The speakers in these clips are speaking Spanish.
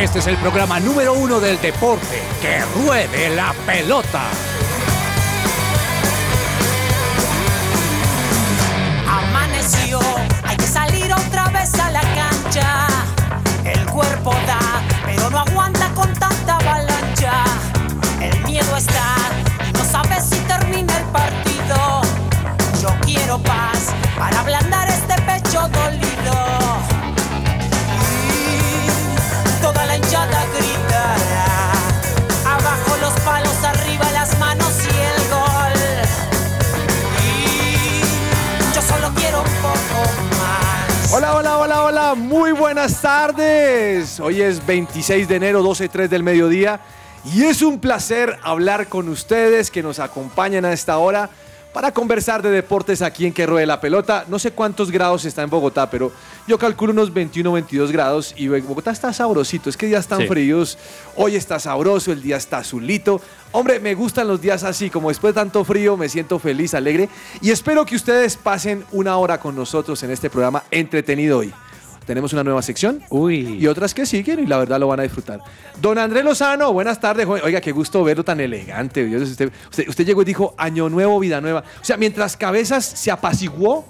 Este es el programa número uno del deporte. ¡Que ruede la pelota! Amaneció, hay que salir otra vez a la cancha. El cuerpo da, pero no aguanta con tanta avalancha. El miedo está no sabes si termina el partido. Yo quiero paz para ablandar este pecho dolido. Hola, hola, hola, hola, muy buenas tardes. Hoy es 26 de enero, 12.03 del mediodía. Y es un placer hablar con ustedes que nos acompañan a esta hora para conversar de deportes aquí en Que Ruede la Pelota. No sé cuántos grados está en Bogotá, pero yo calculo unos 21, 22 grados y Bogotá está sabrosito. Es que días están Sí. fríos, hoy está sabroso, el día está azulito. Hombre, me gustan los días así, como después de tanto frío me siento feliz, alegre y espero que ustedes pasen una hora con nosotros en este programa entretenido hoy. Tenemos una nueva sección Uy. y otras que siguen y la verdad lo van a disfrutar. Don Andrés Lozano, buenas tardes. joven. Oiga, qué gusto verlo tan elegante. Dios, Usted, usted, usted llegó y dijo, año nuevo, vida nueva. O sea, mientras cabezas se apaciguó,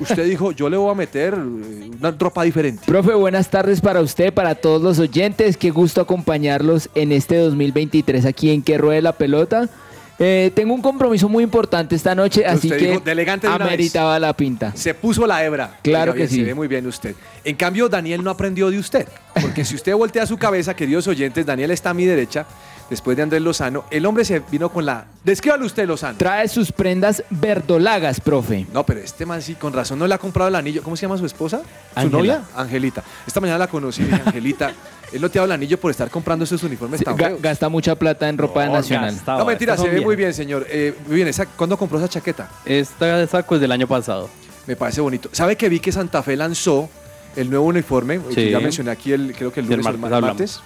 usted dijo, yo le voy a meter eh, una ropa diferente. Profe, buenas tardes para usted, para todos los oyentes. Qué gusto acompañarlos en este 2023 aquí en Que Ruede la Pelota. Eh, tengo un compromiso muy importante esta noche, así Usted que de elegante de ameritaba la pinta. Se puso la hebra. Claro Oiga, que bien, sí. Se ve muy bien usted. En cambio, Daniel no aprendió de usted. Porque si usted voltea su cabeza, queridos oyentes, Daniel está a mi derecha, después de Andrés Lozano. El hombre se vino con la... Descríbalo usted, Lozano. Trae sus prendas verdolagas, profe. No, pero este man sí, con razón no le ha comprado el anillo. ¿Cómo se llama su esposa? ¿Su Ángela. novia? Angelita. Esta mañana la conocí Angelita, él no te el anillo por estar comprando esos uniformes tan Ga- feos. gasta mucha plata en ropa No, nacional. No, mentira, se ve muy bien, señor. Eh, muy bien, esa- ¿cuándo compró esa chaqueta? Esta saco es del año pasado. Me parece bonito. ¿Sabe que vi que Santa Fe lanzó el nuevo uniforme? que Sí. Ya mencioné aquí, el, creo que el lunes el martes martes.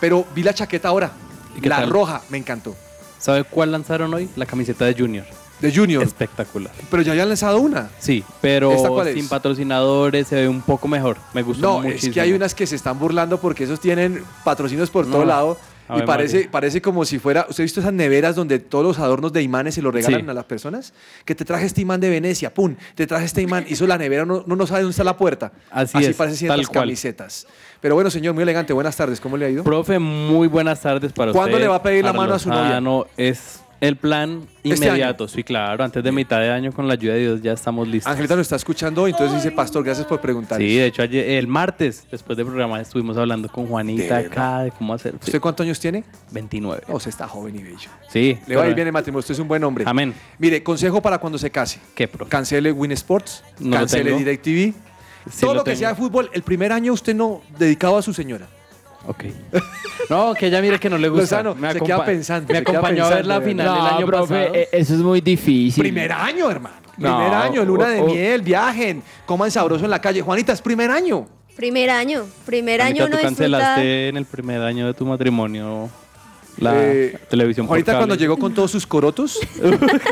Pero vi la chaqueta ahora. ¿Y qué La tal? roja, me encantó. ¿Sabe cuál lanzaron hoy? La camiseta de Junior. De Junior. Espectacular. Pero ya habían lanzado una. Sí, pero ¿Esta cuál es? sin patrocinadores se ve un poco mejor. Me gustó No, muchísimo. es que hay unas que se están burlando porque esos tienen patrocinios por todo No. lado. Y parece, María. parece como si fuera. ¿Usted ha visto esas neveras donde todos los adornos de imanes se los regalan Sí. a las personas? Que te traje este imán de Venecia, pum, te traje este imán. Hizo la nevera, no, no, no sabe dónde está la puerta. Así es, parecen tal ciertas cual. camisetas. Pero bueno, señor, muy elegante. Buenas tardes. ¿Cómo le ha ido? Profe, muy buenas tardes para ¿Cuándo usted. le va a pedir la mano a su novia? Lozano. Es el plan Este inmediato. Sí, claro. Antes de mitad de año, con la ayuda de Dios, ya estamos listos. Angelita nos está escuchando hoy, entonces dice, Pastor, gracias por preguntar. Sí, de hecho, ayer, el martes, después del programa, estuvimos hablando con ¿De Juanita acá de cómo hacer. Sí, ¿Usted cuántos años tiene? 29. No, usted está joven y bello. Sí. Le va a ir bien el matrimonio, usted es un buen hombre. Amén. Mire, consejo para cuando se case. ¿Qué, profe? Cancele Win Sports, No lo cancele. DirecTV. Sí Todo lo lo que sea de fútbol, el primer año usted no dedicado a su señora. Ok. No, que ella mire que no le gusta. Lozano, se acompa- queda pensando, Me se queda acompañó a ver la final del No, año profe, pasado. eh, eso es muy difícil. Primer año, hermano. No, Primer año, luna de o- o- miel, viajen, coman sabroso en la calle. Juanita, es primer año. Primer año, primer Juanita, año uno tú disfruta. cancelaste en el primer año de tu matrimonio la Eh, televisión por Juanita cable. cuando llegó con todos sus corotos,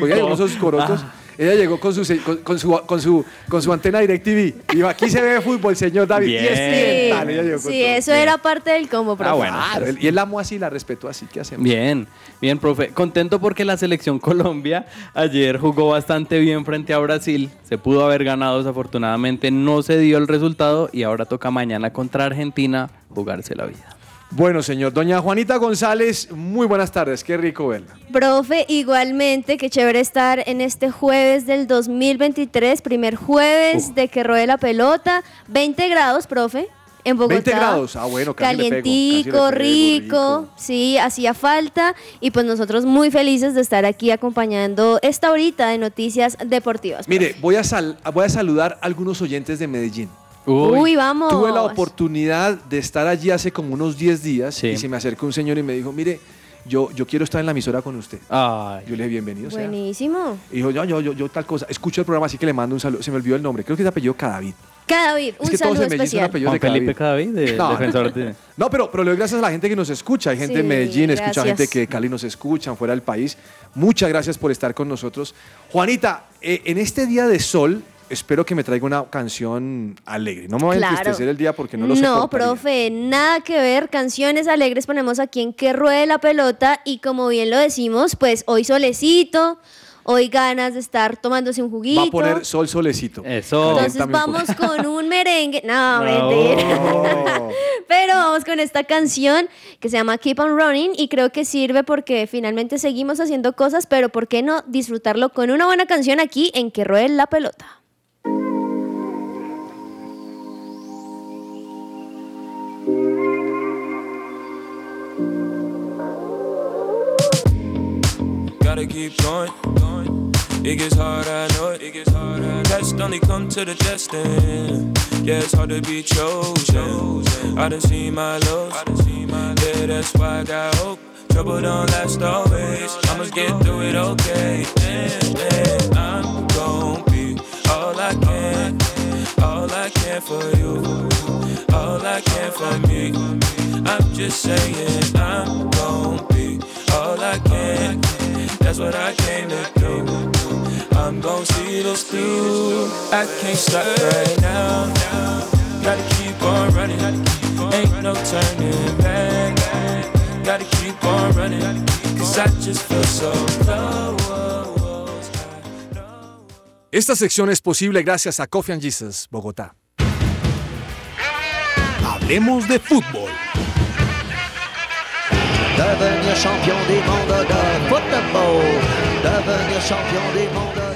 oiga, llegó con sus corotos, ella llegó con su, se- con, con su, con su, con su antena DirecTV. Y aquí se ve fútbol, señor David. Bien. Y es Sí, tal, ella llegó con sí, todo. eso era parte del combo, profe. Ah, bueno. Claro, él- y él la amó así, la respetó así. ¿Qué hacemos? Bien, bien, profe. Contento porque la selección Colombia ayer jugó bastante bien frente a Brasil. Se pudo haber ganado, desafortunadamente no se dio el resultado y ahora toca mañana contra Argentina jugarse la vida. Bueno, señor. Doña Juanita González, muy buenas tardes. Qué rico verla. Profe, igualmente, qué chévere estar en este jueves del 2023, primer jueves Uh. de que ruede la pelota. 20 grados, profe, en Bogotá. 20 grados. Ah, bueno, casi le pego, casi le Calientico, pego, rico, rico. sí, hacía falta. Y pues nosotros muy felices de estar aquí acompañando esta horita de noticias deportivas. Mire, voy a, sal- voy a saludar a algunos oyentes de Medellín. Uy, vamos. Tuve la oportunidad de estar allí hace como unos 10 días Sí. y se me acercó un señor y me dijo, mire, yo, yo quiero estar en la emisora con usted. Ay, Yo le dije, bienvenido. sea". Buenísimo. Y dijo, yo, yo, yo, yo tal cosa. Escucho el programa, así que le mando un saludo. Se me olvidó el nombre. Creo que es de apellido Cadavid. Cadavid, un es que todos en Medellín son especial. apellidos Juan de Felipe Cadavid. Cadavid, de, No, defensor de... No, pero, pero le doy gracias a la gente que nos escucha. Hay gente Sí, en Medellín, escucha gente que de Cali nos escuchan, fuera del país. Muchas gracias por estar con nosotros. Juanita, eh, en este día de sol, espero que me traiga una canción alegre. No me voy a Claro. entristecer el día porque no lo sé. No, profe, nada que ver. Canciones alegres ponemos aquí en que ruede la pelota y como bien lo decimos, pues hoy solecito, hoy ganas de estar tomándose un juguito. Va a poner sol solecito. Eso. Entonces vamos con un merengue. No, Bravo. mentira. Pero vamos con esta canción que se llama Keep on Running y creo que sirve porque finalmente seguimos haciendo cosas, pero ¿por qué no disfrutarlo con una buena canción aquí en que ruede la pelota? Gotta keep going. It gets hard, I know it. It gets hard. Test only come to the destined. Yeah, it's hard to be chosen. I done seen my lows. Yeah, that's why I got hope. Trouble don't last always. I'ma get through it okay. And, and I'm gon' be all I can, all I can for you, all I can for me. I'm just saying I'm gon' be all I can. That's what I came to do. I'm gon' see this through. I can't stop right now. Gotta keep on running. Ain't no turning back. Gotta keep on running. Cause I just feel so. Esta sección es posible gracias a Coffee and Jesus, Bogotá. Hablemos de fútbol.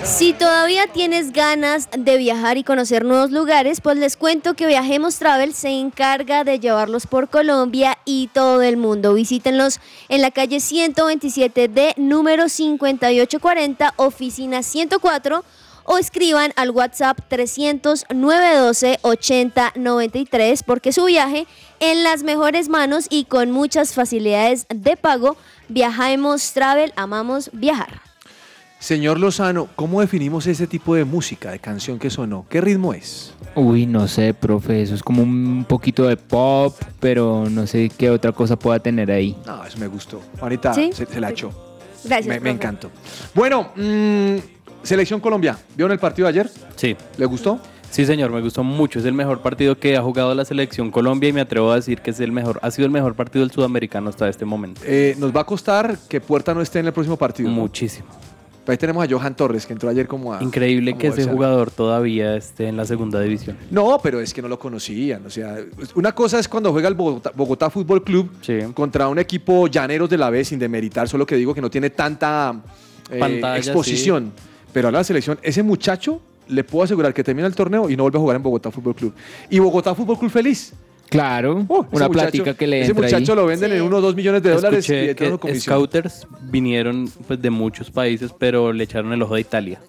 Si todavía tienes ganas de viajar y conocer nuevos lugares, pues les cuento que Viajemos Travel se encarga de llevarlos por Colombia y todo el mundo. Visítenlos en la calle 127 de número 5840, oficina 104 o escriban al WhatsApp 300 912 8093 porque su viaje en las mejores manos y con muchas facilidades de pago. Viajemos Travel, amamos viajar. Señor Lozano, ¿cómo definimos ese tipo de música, de canción que sonó? ¿Qué ritmo es? Uy, no sé, profe, eso es como un poquito de pop, pero no sé qué otra cosa pueda tener ahí. No, eso me gustó. Ahorita ¿Sí? se, se la echó. Gracias. me, me encantó. Bueno, mm, Selección Colombia. ¿Vieron el partido de ayer? Sí. ¿Le gustó? Sí, señor, me gustó mucho. Es el mejor partido que ha jugado la selección Colombia y me atrevo a decir que es el mejor, ha sido el mejor partido del sudamericano hasta este momento. Eh, nos va a costar que Puerta no esté en el próximo partido. ¿no? Muchísimo. Ahí tenemos a Johan Torres, que entró ayer como a... Increíble como que ese jugador todavía esté en la segunda división. No, pero es que no lo conocían. O sea, una cosa es cuando juega el Bogotá, Bogotá Fútbol Club Sí. contra un equipo llaneros de la B, sin demeritar, solo que digo que no tiene tanta eh, Pantalla, exposición. Pero a la selección, ese muchacho le puedo asegurar que termina el torneo y no vuelve a jugar en Bogotá Fútbol Club. Y Bogotá Fútbol Club feliz. Claro, Oh, una muchacho- plática que le Ese entra muchacho ahí. lo venden Sí. en unos 2 millones de dólares y Escuché que comisión. scouters vinieron pues, de muchos países, pero le echaron el ojo de Italia.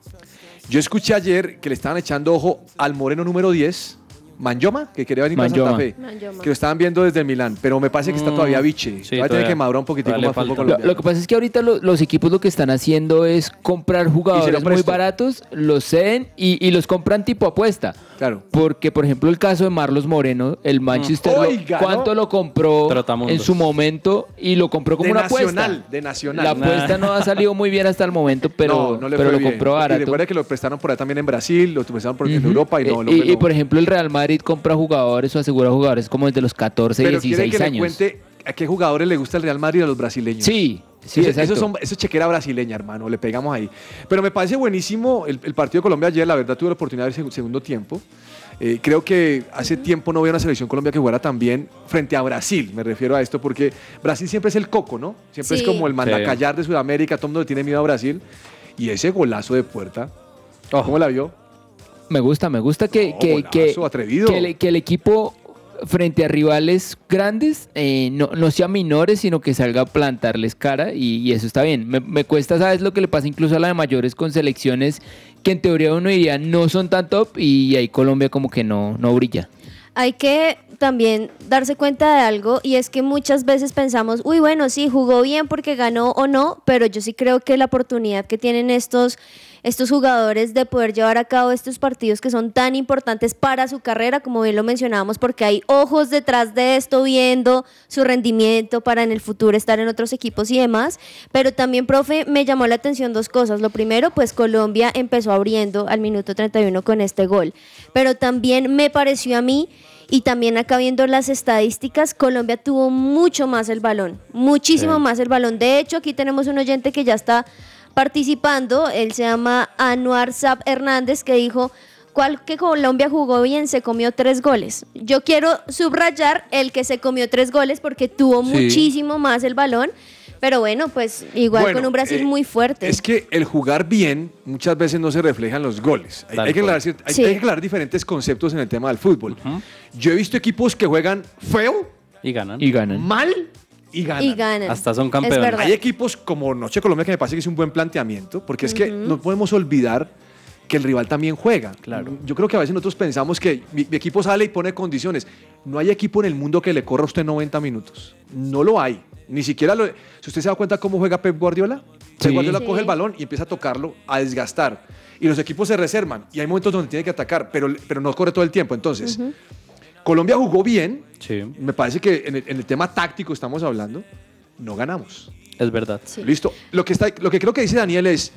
Yo escuché ayer que le estaban echando ojo al moreno número 10, Manjoma, que quería venir para Santa Manjoma. Fe. Manjoma. Que lo estaban viendo desde Milán, pero me parece que está Mm, todavía biche. sí, Va a tener todavía- que madurar un poquitico todavía más fútbol. Lo, colombiano. lo que pasa es que ahorita lo- los equipos lo que están haciendo es comprar jugadores muy presto. baratos, los ceden y, y los compran tipo apuesta. Claro. Porque, por ejemplo, el caso de Marlos Moreno, el Manchester, lo- Oiga, ¿no? ¿cuánto lo compró Trotamundos. en su momento? Y lo compró como De una Nacional, apuesta. de Nacional. La apuesta no ha salido muy bien hasta el momento, pero, no, no le pero fue lo bien. compró Y barato. recuerda que lo prestaron por ahí también en Brasil, lo prestaron por, en Ujú. Europa y no, el hombre y, y, no. por ejemplo, el Real Madrid compra jugadores o asegura jugadores como desde los 14, Pero quiere 16 que le años. cuente a qué jugadores le gusta el Real Madrid a los brasileños. Sí, sí, Eso- exacto. eso, son, eso es chequera brasileña, hermano, le pegamos ahí. Pero me parece buenísimo el, el partido de Colombia ayer, la verdad tuve la oportunidad de ver el segundo tiempo. Eh, creo que hace tiempo no veo una selección Colombia que jugara tan bien frente a Brasil, me refiero a esto, porque Brasil siempre es el coco, ¿no? Siempre Sí. es como el Sí. mandacallar de Sudamérica, todo el mundo le tiene miedo a Brasil. Y ese golazo de puerta, Oh. ¿cómo la vio? Me gusta, me gusta que, No, que, que, atrevido. que el, que el equipo frente a rivales grandes eh, no, no sea menores, sino que salga a plantarles cara y, y eso está bien. Me, me cuesta, ¿sabes lo que le pasa incluso a la de mayores con selecciones que en teoría uno diría no son tan top y ahí Colombia como que no, no brilla? Hay que también darse cuenta de algo y es que muchas veces pensamos, uy, bueno, sí, jugó bien porque ganó o no, pero yo sí creo que la oportunidad que tienen estos estos jugadores de poder llevar a cabo estos partidos que son tan importantes para su carrera, como bien lo mencionábamos, porque hay ojos detrás de esto viendo su rendimiento para en el futuro estar en otros equipos y demás. Pero también, profe, me llamó la atención dos cosas. Lo primero, pues Colombia empezó abriendo al minuto 31 con este gol. Pero también me pareció a mí y también acá viendo las estadísticas, Colombia tuvo mucho más el balón, muchísimo Sí. más el balón. De hecho, aquí tenemos un oyente que ya está participando, él se llama Anuar Zap Hernández, que dijo, ¿cuál que Colombia jugó bien? Se comió tres goles. Yo quiero subrayar el que se comió tres goles porque tuvo Sí. muchísimo más el balón. Pero bueno, pues igual Bueno, con un Brasil eh, muy fuerte. Es que el jugar bien muchas veces no se refleja en los goles. Hay, que, cual. aclarar, hay- Sí. hay que aclarar diferentes conceptos en el tema del fútbol. Yo he visto equipos que juegan feo, Y ganan. Y ganan. mal y ganan. y ganan. Hasta son Es campeones. Hay equipos como Noche Colombia que me parece que es un buen planteamiento, porque es que no podemos olvidar que el rival también juega. Claro. Yo creo que a veces nosotros pensamos que mi, mi equipo sale y pone condiciones. No hay equipo en el mundo que le corra a usted 90 minutos. No lo hay. Ni siquiera lo. Si usted se da cuenta cómo juega Pep Guardiola, Pep Sí. Guardiola Sí. coge el balón y empieza a tocarlo, a desgastar. Y los equipos se reservan. Y hay momentos donde tiene que atacar, pero, pero no corre todo el tiempo. Entonces, Colombia jugó bien. Sí, Me parece que en el, en el tema táctico estamos hablando, no ganamos. es verdad. Sí. Listo. Lo que, está, lo que creo que dice Daniel es,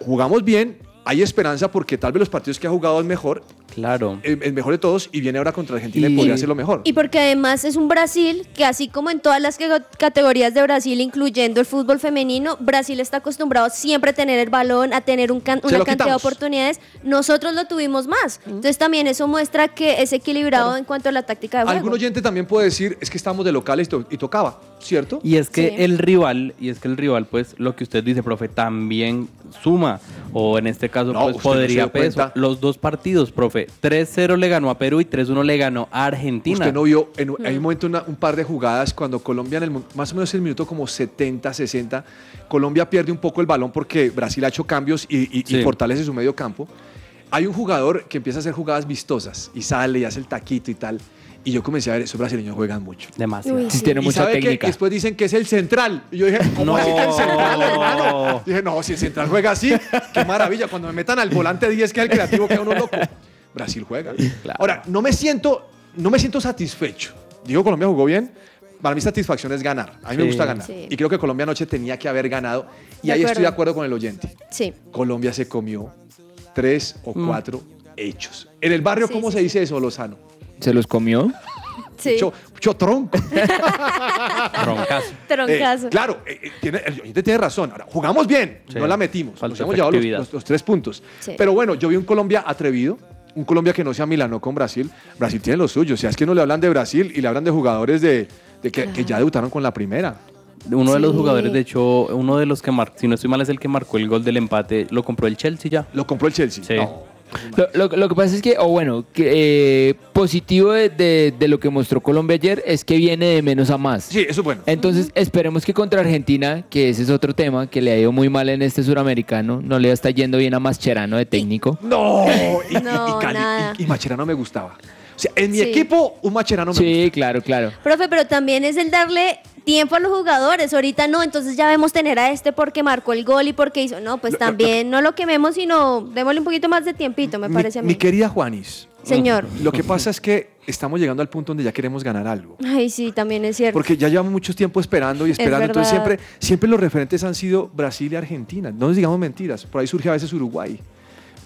jugamos bien, hay esperanza porque tal vez los partidos que ha jugado es mejor, Claro. el, el mejor de todos, y viene ahora contra Argentina y, Y- podría hacerlo mejor. Y porque además es un Brasil que así como en todas las categorías de Brasil, incluyendo el fútbol femenino, Brasil está acostumbrado siempre a tener el balón, a tener un can- una cantidad de oportunidades. Nosotros lo tuvimos más. Entonces también eso muestra que es equilibrado en cuanto a la táctica de juego. Algún oyente también puede decir, es que estamos de locales y, to- y tocaba, ¿cierto? Y es que Sí. el rival, y es que el rival, pues, lo que usted dice, profe, también suma. O en este caso, No, pues, no podría peso. cuenta. Los dos partidos, profe. 3-0 le ganó a Perú y 3-1 le ganó a Argentina. Usted no vio, en, hay un momento una- un par de jugadas cuando Colombia, en el, más o menos en el minuto como 70, 60, Colombia pierde un poco el balón porque Brasil ha hecho cambios y, y- y Sí. fortalece su medio campo. Hay un jugador que empieza a hacer jugadas vistosas y sale y hace el taquito y tal. Y yo comencé a ver, esos brasileños juegan mucho. Demasiado. Uy, Sí, tiene y mucha sabe que técnica. después dicen que es el central. Y yo dije, ¿cómo No. así que el central, hermano? Dije, no, si el central juega así, qué maravilla. Cuando me metan al volante 10, que es el creativo, queda uno loco. Brasil juega. Claro. Ahora, no me siento, no me siento satisfecho. Digo, Colombia jugó bien. Para mí satisfacción es ganar. A mí me gusta ganar. Sí. Y creo que Colombia anoche tenía que haber ganado. Y De ahí estoy de acuerdo. acuerdo con el oyente. Sí. Colombia se comió tres o cuatro hechos. En el barrio, Sí, ¿cómo sí, se dice eso, Lozano? ¿Se los comió? Sí. Mucho, mucho tronco. Troncazo. Troncazo. Eh, claro, eh, eh, tiene, el oyente tiene razón. Ahora, jugamos bien, Sí. no la metimos. Falta Nos hemos llevado los, efectividad. los- los tres puntos. Sí. Pero bueno, yo vi un Colombia atrevido, un Colombia que no se amilanó con Brasil. Brasil tiene lo suyo. O sea, es que no le hablan de Brasil y le hablan de jugadores de, de que, que ya debutaron con la primera. Uno de los jugadores, de hecho, uno de los que marcó, si no estoy mal, es el que marcó el gol del empate. Lo compró el Chelsea ya. Lo compró el Chelsea. Sí. No. Lo, lo- lo que pasa es que, o bueno, que, eh, positivo de, de- de lo que mostró Colombia ayer es que viene de menos a más. Sí, eso es bueno. Entonces esperemos que contra Argentina, que ese es otro tema, que le ha ido muy mal en este suramericano, no le está yendo bien a Mascherano de técnico. No, y, No, y Cali- nada. y- y Macherano me gustaba. O sea, en mi Sí. equipo, un Macherano me Sí, claro, claro. Profe, pero también es el darle tiempo a los jugadores. Ahorita no, entonces ya vemos tener a este porque marcó el gol y porque hizo. No, pues también no lo quememos, sino démosle un poquito más de tiempito, me Mi- parece a mí. Mi querida Juanis, Señor. lo que pasa es que estamos llegando al punto donde ya queremos ganar algo. Ay, sí, también es cierto. Porque ya llevamos mucho tiempo esperando y esperando. Entonces siempre, siempre los referentes han sido Brasil y Argentina. No nos digamos mentiras. Por ahí surge a veces Uruguay.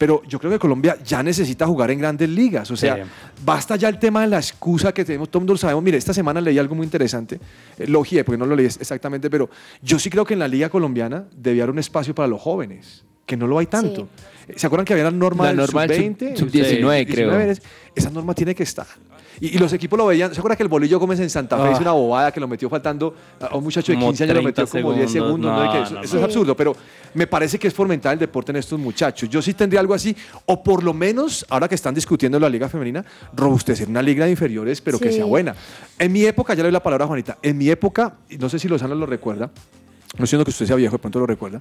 Pero yo creo que Colombia ya necesita jugar en grandes ligas. O sea, Sí. basta ya el tema de la excusa que tenemos. Todo el mundo lo sabemos. Mire, esta semana leí algo muy interesante. Eh, lo ojeé porque no lo leí exactamente. Pero yo sí creo que en la liga colombiana debía haber un espacio para los jóvenes. Que no lo hay tanto. ¿Se acuerdan que había la norma La del norma del sub-20? sub- sub-19, creo. es- Esa norma tiene que estar. Y, y los equipos lo veían. ¿Se acuerdan que el Bolillo Gómez en Santa Fe Ah. hizo una bobada que lo metió faltando a un muchacho de Como 15 años, lo 30 metió como 10 segundos. ¿no? Que eso no, eso no. es absurdo, pero me parece que es fomentar el deporte en estos muchachos. Yo sí tendría algo así, o por lo menos, ahora que están discutiendo la liga femenina, robustecer una liga de inferiores, pero que sea buena. En mi época, ya le doy la palabra a Juanita, en mi época, y no sé si Lozano lo recuerda, no siendo que usted sea viejo, de pronto lo recuerda,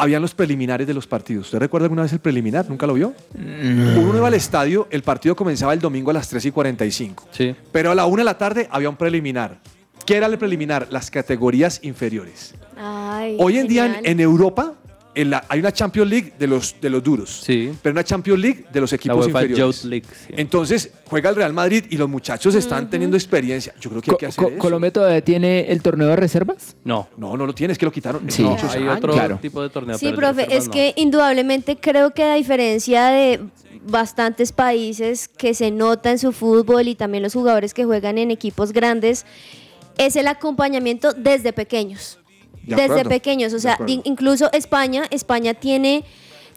habían los preliminares de los partidos. ¿Usted recuerda alguna vez el preliminar? ¿Nunca lo vio? Uno iba al estadio, el partido comenzaba el domingo a las 3 y 45. Sí. Pero a la 1 de la tarde había un preliminar. ¿Qué era el preliminar? Las categorías inferiores. Ay, Hoy en día en Europa en la- hay una Champions League de los, de los duros, Sí. pero una Champions League de los La equipos UEFA inferiores. League. sí. Entonces juega el Real Madrid y los muchachos están teniendo experiencia. Yo creo que hay que hacer Co- eso. ¿Colombia todavía tiene el torneo de reservas? No. No, no lo tienes, que lo quitaron. Sí. No, Muchos Hay años. otro Claro. tipo de torneo. Sí, profe, reservas es no. que indudablemente creo que a diferencia de bastantes países que se nota en su fútbol y también los jugadores que juegan en equipos grandes, es el acompañamiento desde pequeños. De desde acuerdo, pequeños, o sea, incluso España, España tiene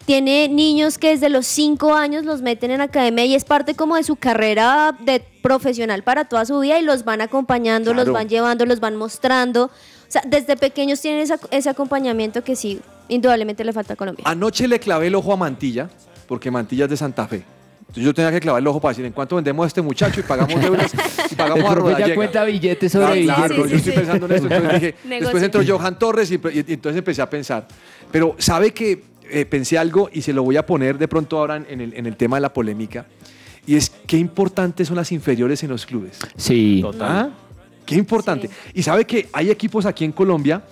tiene niños que desde los cinco años los meten en academia y es parte como de su carrera de profesional para toda su vida y los van acompañando, Claro. los van llevando, los van mostrando. O sea, desde pequeños tienen esa- ese acompañamiento que sí, indudablemente le falta a Colombia. Anoche le clavé el ojo a Mantilla, porque Mantilla es de Santa Fe. Entonces yo tenía que clavar el ojo para decir en cuánto vendemos a este muchacho y pagamos euros y pagamos a profe ya Rodallega. cuenta billetes sobre Ah, billetes. claro, Sí, yo sí, estoy sí. pensando en eso. Entonces dije, después entró Johan Torres y, y- y entonces empecé a pensar. Pero sabe que eh, pensé algo y se lo voy a poner de pronto ahora en el, en el tema de la polémica. Y es qué importantes son las inferiores en los clubes. Sí. Total. ¿Ah? Qué importante. Y sabe que hay equipos aquí en Colombia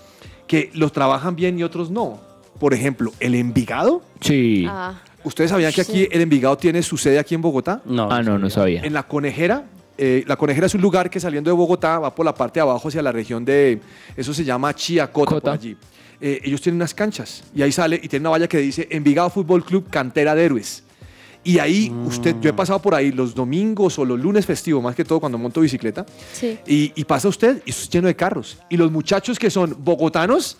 que los trabajan bien y otros no. Por ejemplo, el Envigado. Sí. Ah, ¿Ustedes sabían que aquí el Envigado tiene su sede aquí en Bogotá? No. Ah, no, no sabía. En la Conejera. eh, la Conejera es un lugar que saliendo de Bogotá va por la parte de abajo hacia la región de, eso se llama Chiacota, por Cota. allí. Eh, ellos tienen unas canchas y ahí sale y tiene una valla que dice Envigado Fútbol Club Cantera de Héroes. Y ahí usted, yo he pasado por ahí los domingos o los lunes festivos, más que todo cuando monto bicicleta, sí. y, y pasa usted y eso es lleno de carros. Y los muchachos que son bogotanos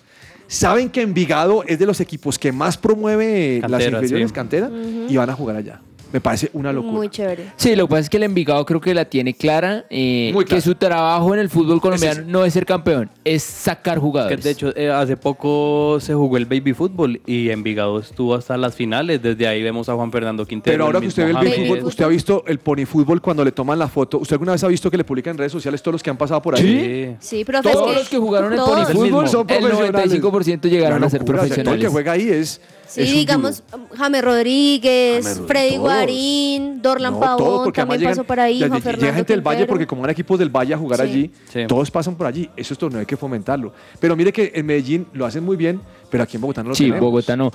saben que Envigado es de los equipos que más promueve las inferiores sí. cantera y van a jugar allá. Me parece una locura. Muy chévere. Sí, lo que pasa es que el Envigado creo que la tiene clara, eh, Muy clara. que su trabajo en el fútbol colombiano no es ser campeón, es sacar Que jugadores. de hecho, eh, hace poco se jugó el baby fútbol y Envigado estuvo hasta las finales. Desde ahí vemos a Juan Fernando Quintero. Pero ahora el que usted ve el baby fútbol, usted ha visto el pony fútbol cuando le toman la foto. ¿Usted alguna vez ha visto que le publican en redes sociales todos los que han pasado por ahí? Sí. Sí, Todos los que jugaron el. Pony el Fútbol. Son el profesionales. 95% llegaron a ser locura, o sea, todo el profesionales. que juega ahí es. Sí, es digamos. James Rodríguez, James Rodríguez, Freddy todos. Guarín, Dorlan No, Pavón, todos, porque además también pasó llegan- por ahí, ya- Juan llega Fernando gente del Valle porque como eran equipos del Valle a jugar Sí. allí, Sí. todos pasan por allí. Eso es torneo hay que fomentarlo. Pero mire que en Medellín lo hacen muy bien, pero aquí en Bogotá no lo Sí, tenemos. Bogotá no.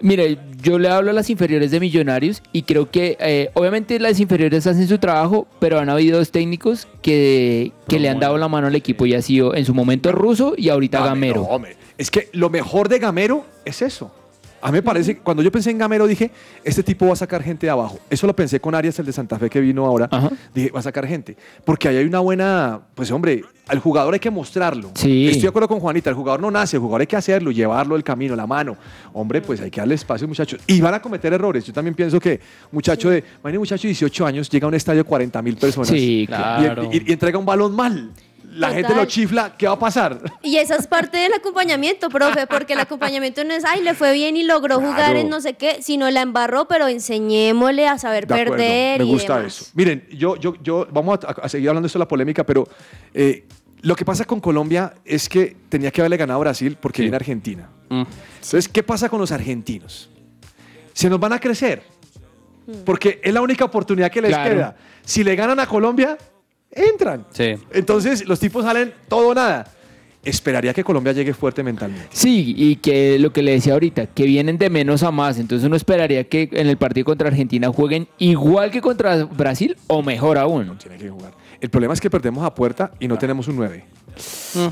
Mire, yo le hablo a las inferiores de Millonarios y creo que eh, obviamente las inferiores hacen su trabajo, pero han habido dos técnicos que, que le han dado la mano al equipo y ha sido en su momento Ruso y ahorita Gamero. No, hombre. Es que lo mejor de Gamero es eso. A mí me parece, cuando yo pensé en Gamero dije, este tipo va a sacar gente de abajo. Eso lo pensé con Arias, el de Santa Fe que vino ahora. Ajá. Dije, va a sacar gente. Porque ahí hay una buena, pues hombre, al jugador hay que mostrarlo. Sí. Estoy de acuerdo con Juanita, el jugador no nace, el jugador hay que hacerlo, llevarlo el camino, la mano. Hombre, pues hay que darle espacio, muchachos. Y van a cometer errores. Yo también pienso que muchacho de, imagínate, muchacho de 18 años llega a un estadio de 40 mil personas. Sí, y- claro. Y, y entrega un balón mal. La Total. gente lo chifla, ¿qué va a pasar? Y esa es parte del acompañamiento, profe, porque el acompañamiento no es, ay, le fue bien y logró jugar en no sé qué, sino la embarró, pero enseñémosle a saber De acuerdo, perder. Me y gusta demás. eso. Miren, yo, yo, yo, vamos a, a seguir hablando de esto de la polémica, pero eh, lo que pasa con Colombia es que tenía que haberle ganado a Brasil porque Sí. viene Argentina. Mm. Entonces, ¿qué pasa con los argentinos? Se nos van a crecer. Hmm. Porque es la única oportunidad que les Claro. queda. Si le ganan a Colombia, entran. Sí. Entonces, los tipos salen todo o nada. Esperaría que Colombia llegue fuerte mentalmente. Sí, y que lo que le decía ahorita, que vienen de menos a más, entonces uno esperaría que en el partido contra Argentina jueguen igual que contra Brasil o mejor aún. Tiene que jugar. El problema es que perdemos a puerta y no tenemos un 9. Mm.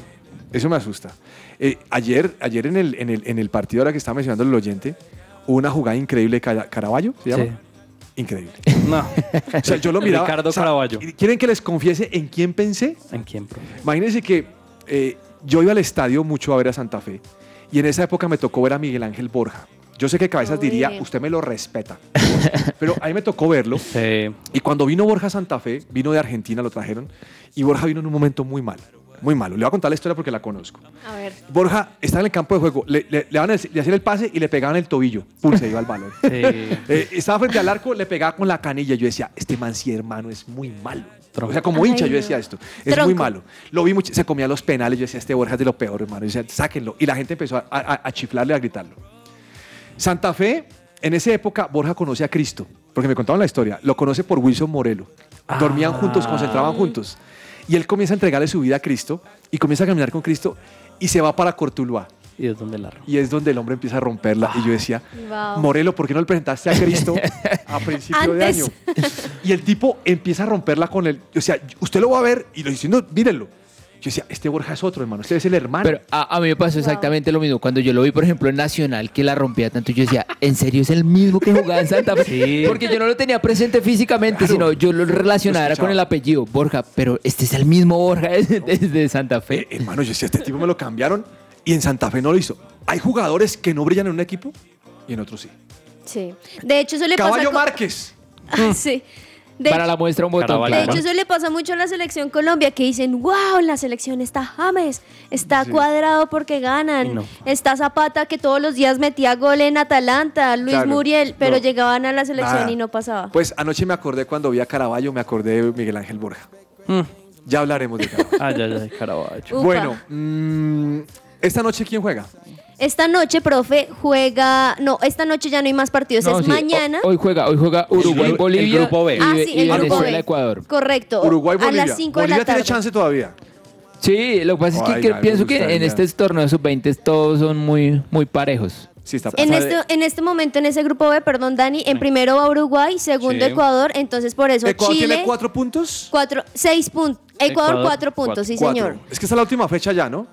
Eso me asusta. Eh, ayer ayer en, el, en, el, en el partido, ahora que está mencionando el oyente, hubo una jugada increíble Caraballo, ¿se llama? Sí. Increíble. No. O sea, yo lo miraba. Ricardo o sea, Caraballo. ¿Quieren que les confiese en quién pensé? ¿En quién? Imagínense que eh, yo iba al estadio mucho a ver a Santa Fe y en esa época me tocó ver a Miguel Ángel Borja. Yo sé que Cabezas Uy. diría, usted me lo respeta, pero a mí me tocó verlo. Sí. Y cuando vino Borja a Santa Fe, vino de Argentina, lo trajeron, y Borja vino en un momento muy malo, muy malo. Le voy a contar la historia porque la conozco. A ver. Borja está en el campo de juego, le, le, le, van a decir- le hacían el pase y le pegaban el tobillo, pum, se iba al balón. Sí. Eh, estaba frente al arco, le pegaba con la canilla. Yo decía, este man sí, hermano, es muy malo. O sea, como hincha, Ay, yo decía esto. Es Tronco. muy malo. Lo vi mucho, se comía los penales. Yo decía, este Borja es de lo peor, hermano. Yo decía, sáquenlo. Y la gente empezó a, a- a chiflarle, a gritarlo. Santa Fe, en esa época, Borja conoce a Cristo. Porque me contaban la historia. Lo conoce por Wilson Morelo. Dormían juntos, concentraban juntos. Y él comienza a entregarle su vida a Cristo y comienza a caminar con Cristo y se va para Cortuluá. Y es donde la rompe. y es donde el hombre empieza a romperla. Y yo decía, Wow. Morelo, ¿por qué no le presentaste a Cristo a principio de año? Y el tipo empieza a romperla con él. O sea, usted lo va a ver y lo diciendo, mírenlo. Yo decía, este Borja es otro, hermano. Este es el hermano. Pero a, a mí me pasó exactamente lo mismo. Cuando yo lo vi, por ejemplo, en Nacional, que la rompía tanto, yo decía, ¿en serio es el mismo que jugaba en Santa Fe? Sí. Porque yo no lo tenía presente físicamente, Claro. sino yo lo era con el apellido Borja. Pero este es el mismo Borja desde, Santa Eh, Fe. hermano, yo decía, este tipo me lo cambiaron y en Santa Fe no lo hizo. Hay jugadores que no brillan en un equipo y en otros sí. Sí. De hecho, eso le Caballo pasa. co- Márquez. Sí. De, Para la muestra un botón. De hecho, eso le pasa mucho a la selección Colombia, que dicen, wow, la selección está James, está Sí. cuadrado porque ganan, no. está Zapata que todos los días metía gol en Atalanta, Luis Claro. Muriel, pero No. llegaban a la selección Nada. y no pasaba. Pues anoche me acordé cuando vi a Caraballo, me acordé de Miguel Ángel Borja. Mm. Ya hablaremos de Caraballo. Ay, ay, ay, Caraballo. Bueno, mm, esta noche ¿quién juega? Esta noche, profe, juega. No, esta noche ya no hay más partidos, No, es sí, mañana. ho- Hoy juega, hoy juega Uruguay, el Bolivia grupo B. y, ah, sí, y el grupo Venezuela, B. Ecuador. Correcto. Uruguay, Bolivia. A las 5 de la tarde. tiene chance todavía. Sí, lo que pasa es que, Ay, que ya, me pienso que gustaría. en este torneo sub-20 todos son muy, muy parejos. Sí, está En este, en este momento, en ese grupo B, perdón, Dani, en primero va Uruguay, segundo Sí. Ecuador, entonces por eso Ecuador Chile. tiene cuatro puntos. cuatro, seis puntos. Ecuador, Ecuador, cuatro puntos, cuatro. sí, Cuatro. señor. Es que esta es la última fecha ya, ¿no?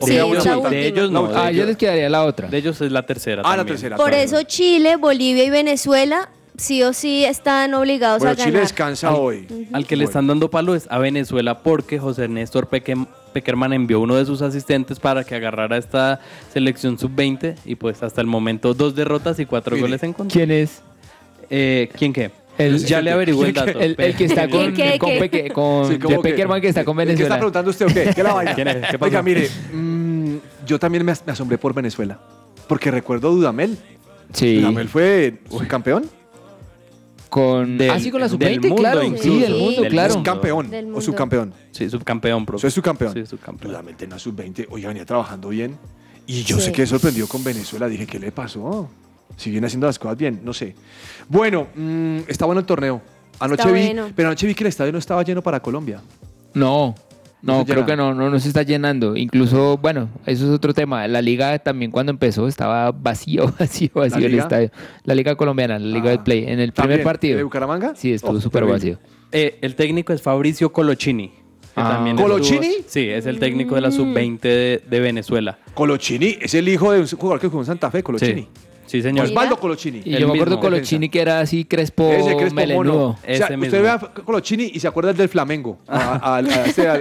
¿O Sí, una de ellos no. Ah, de les quedaría la otra. De ellos es la tercera. Ah, la también. tercera. Por claro. eso Chile, Bolivia y Venezuela sí o sí están obligados Bueno, a ganar. Chile descansa hoy. Al que le están dando palo es a Venezuela porque José Néstor Peque- Peckerman envió uno de sus asistentes para que agarrara esta selección sub-20 y pues hasta el momento dos derrotas y cuatro Mire, goles en contra. ¿Quién es? Eh, ¿Quién qué? El- ya le averigué el dato. El, el que está con, ¿Qué, qué, con, qué? Peque- con Sí. Peckerman que está con ¿Qué está Venezuela. preguntando usted o qué? ¿Qué la vaina? ¿Quién es? ¿Qué pasó? Oiga, mire, mm, yo también me, as- me asombré por Venezuela. Porque recuerdo Dudamel. Sí, Dudamel fue subcampeón. con, Del- ah, sí, con la del sub-20, mundo claro. incluso. Sí, del mundo, Del claro. mundo. Campeón Del o subcampeón. Sí, subcampeón, profe. Soy subcampeón. Sí, subcampeón. Dudamel tenía sub-20. Oiga, venía trabajando bien. Y yo Sí. sé que sorprendió con Venezuela. Dije, ¿qué le pasó? Si viene haciendo las cosas bien, no sé. Bueno, mm, está bueno el torneo. Anoche Está vi, bueno. pero anoche vi que el estadio no estaba lleno para Colombia. No, No no, se creo llena. que no, no, no se está llenando. Incluso, bueno, eso es otro tema. La liga también cuando empezó estaba vacío, vacío, vacío el liga? estadio. La liga colombiana, la liga Ah, del Play. En el ¿También? primer partido. ¿De Bucaramanga? Sí, estuvo Oh, súper terrible. vacío. Eh, el técnico es Fabricio Colochini. que Ah. también ¿Colochini? sí, es el técnico de la sub-20 de, de Venezuela. Colochini es el hijo de un jugador que jugó en Santa Fe, Colochini. Sí, sí señor. Osvaldo Colochini. Y yo me acuerdo Colochini que era así crespo, Ese Crespo melenudo. Mono. O sea, Ese usted ve a Colochini y se acuerda del Flamengo. A- a- a al-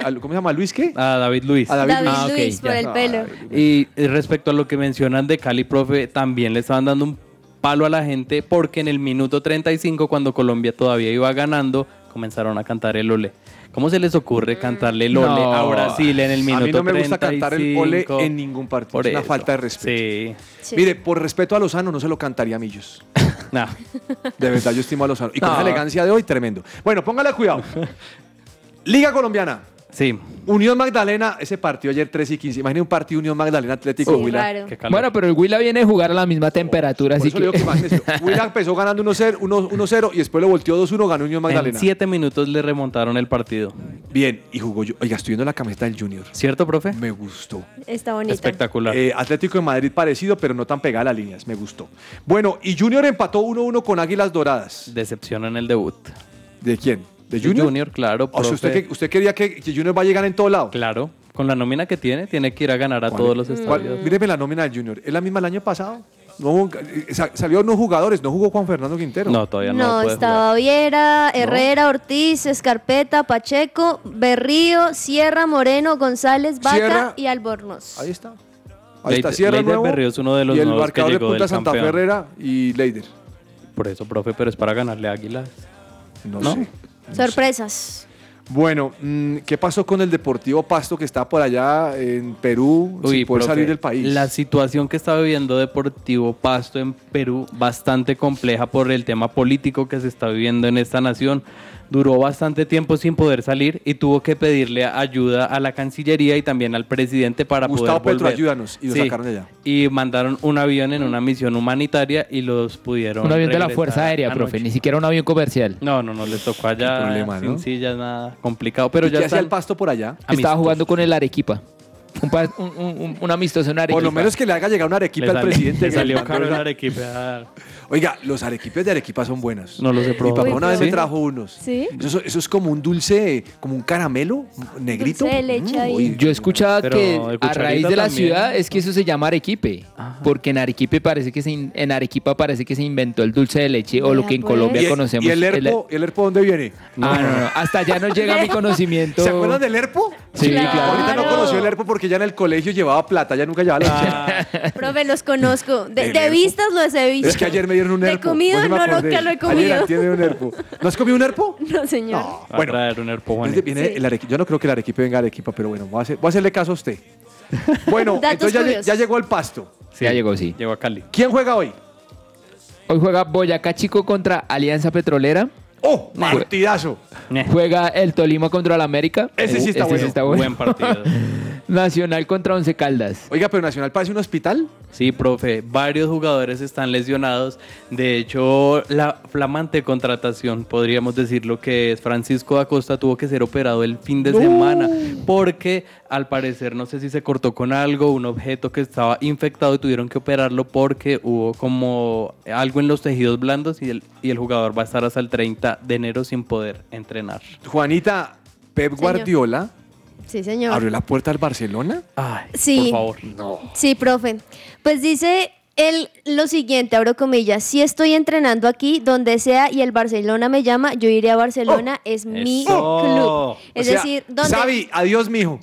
al- ¿Cómo se llama? ¿Luis qué? A David Luis. A David David Ah, ok, Luis por ya. el pelo. Y eh, respecto a lo que mencionan de Cali, profe, también le estaban dando un palo a la gente porque en el minuto 35, cuando Colombia todavía iba ganando, comenzaron a cantar el ole. ¿Cómo se les ocurre cantarle el ole No. a Brasil en el minuto a mí no me gusta 35? cantar el ole en ningún partido. Por es una eso. falta de respeto. Sí. Sí. Mire, por respeto a Lozano no se lo cantaría a Millos. Nah. De verdad, yo estimo a Lozano. Y con No. esa elegancia de hoy, tremendo. Bueno, póngale cuidado. Liga Colombiana. Sí. Unión Magdalena, ese partido ayer 3 y 15. Imagine un partido Unión Magdalena Atlético Sí, Huila. Qué calor. Bueno, pero el Huila viene a jugar a la misma temperatura, Por así eso le digo que... que Huila empezó ganando 1-0 1 1-0 y después lo volteó 2-1, ganó Unión en Magdalena. siete minutos le remontaron el partido. Bien, y jugó yo. Oiga, estoy viendo la camiseta del Junior. ¿Cierto, profe? Me gustó. Está bonita. Espectacular. Eh, Atlético de Madrid parecido, pero no tan pegada a las líneas. Me gustó. Bueno, y Junior empató 1-1 con Águilas Doradas. Decepción en el debut. ¿De quién? ¿De De Junior? Junior, claro. O sea, usted, usted quería que, Junior va a llegar en todo lado. Claro. Con la nómina que tiene, tiene que ir a ganar a ¿Cuál todos es? los estadios. Míreme la nómina del Junior. ¿Es la misma el año pasado? No, eh, sa- salió no jugadores, no jugó Juan Fernando Quintero. No, todavía no, No, estaba Viera, Herrera, Ortiz, Escarpeta, Pacheco, Berrío, Sierra, Moreno, González, Vaca Sierra. y Albornoz. Ahí está. Ahí está Sierra Leider nuevo. Berrío es uno de los Y el marcador de punta del Santa Fe campeón. Herrera y Leider. Por eso, profe, pero es para ganarle a Águilas. No, ¿No? sé. Sorpresas. Bueno, mm, ¿qué pasó con el Deportivo Pasto que está por allá en Perú sin poder profe, salir del país? La situación que está viviendo Deportivo Pasto en Perú, bastante compleja por el tema político que se está viviendo en esta nación. Duró bastante tiempo sin poder salir y tuvo que pedirle ayuda a la Cancillería y también al presidente para Gustavo poder Petro, volver. ayúdanos, y lo sacaron de allá. Y mandaron un avión en una misión humanitaria y los pudieron Un avión de la Fuerza Aérea, anoche. profe, ni siquiera un avión comercial. No, no, no, les tocó allá problema, sin ¿no? sillas, nada complicado. Pero ¿Y ya qué hacía están el Pasto por allá? Estaba amistosos. jugando con el Arequipa. Un, pa- un, un- amistoso en Arequipa. Por lo menos que le haga llegar una arequipa Le al presidente. le salió caro el. Oiga, los arequipes de Arequipa son buenos. No los he Mi probado. papá una vez ¿Sí? me trajo unos. ¿Sí? Eso, eso es como un dulce, como un caramelo negrito. Dulce de leche ahí. uy, Yo escuchaba Pero que a raíz de la también. ciudad es que eso se llama Arequipe, porque en Arequipe parece que se in- en Arequipa parece que se inventó el dulce de leche o lo que en pues. Colombia ¿Y, el- conocemos. ¿Y el herpo, ¿y el herpo dónde viene? Ah, no, no, hasta allá no llega mi conocimiento. ¿Se acuerdan del herpo? Sí, Claro. claro. Ahorita no conoció el herpo porque ya en el colegio llevaba plata, ya nunca llevaba leche. Ah, Profe, los conozco. De, ¿El de vistas los he visto. Es que ayer me dieron un De herpo. comida Hoy me no, nunca lo he Ayer comido. dieron un herpo. ¿No has comido un herpo? No, señor. No. Va a Bueno, traer un herpo, Juan. Viene Sí. el arequi- Yo no creo que el Arequipe venga a Arequipa, pero bueno, voy a, hacer- voy a hacerle caso a usted. Bueno, entonces ya, llegó el pasto. Ya llegó, sí. Llegó a Cali. ¿Quién juega hoy? Hoy juega Boyacá Chico contra Alianza Petrolera. ¡Oh! Partidazo. Juega el Tolima contra el América. Ese sí está Este bueno. está bueno. Buen partido. Nacional contra Once Caldas. Oiga, pero Nacional parece un hospital. Sí, profe, varios jugadores están lesionados. De hecho, la flamante contratación, podríamos decir lo que es Francisco Acosta, tuvo que ser operado el fin de semana porque al parecer no sé si se cortó con algo, un objeto que estaba infectado y tuvieron que operarlo porque hubo como algo en los tejidos blandos y el, y el jugador va a estar hasta el 30 de enero sin poder entrenar. Juanita, Pep Señor. Guardiola Sí, señor. abrió la puerta al Barcelona. Ay, Sí. por favor. Sí, profe. Pues dice él lo siguiente, abro comillas, si estoy entrenando aquí, donde sea, y el Barcelona me llama, yo iré a Barcelona, es mi Eso. club. Es O sea, decir, donde... Xavi, adiós, mijo.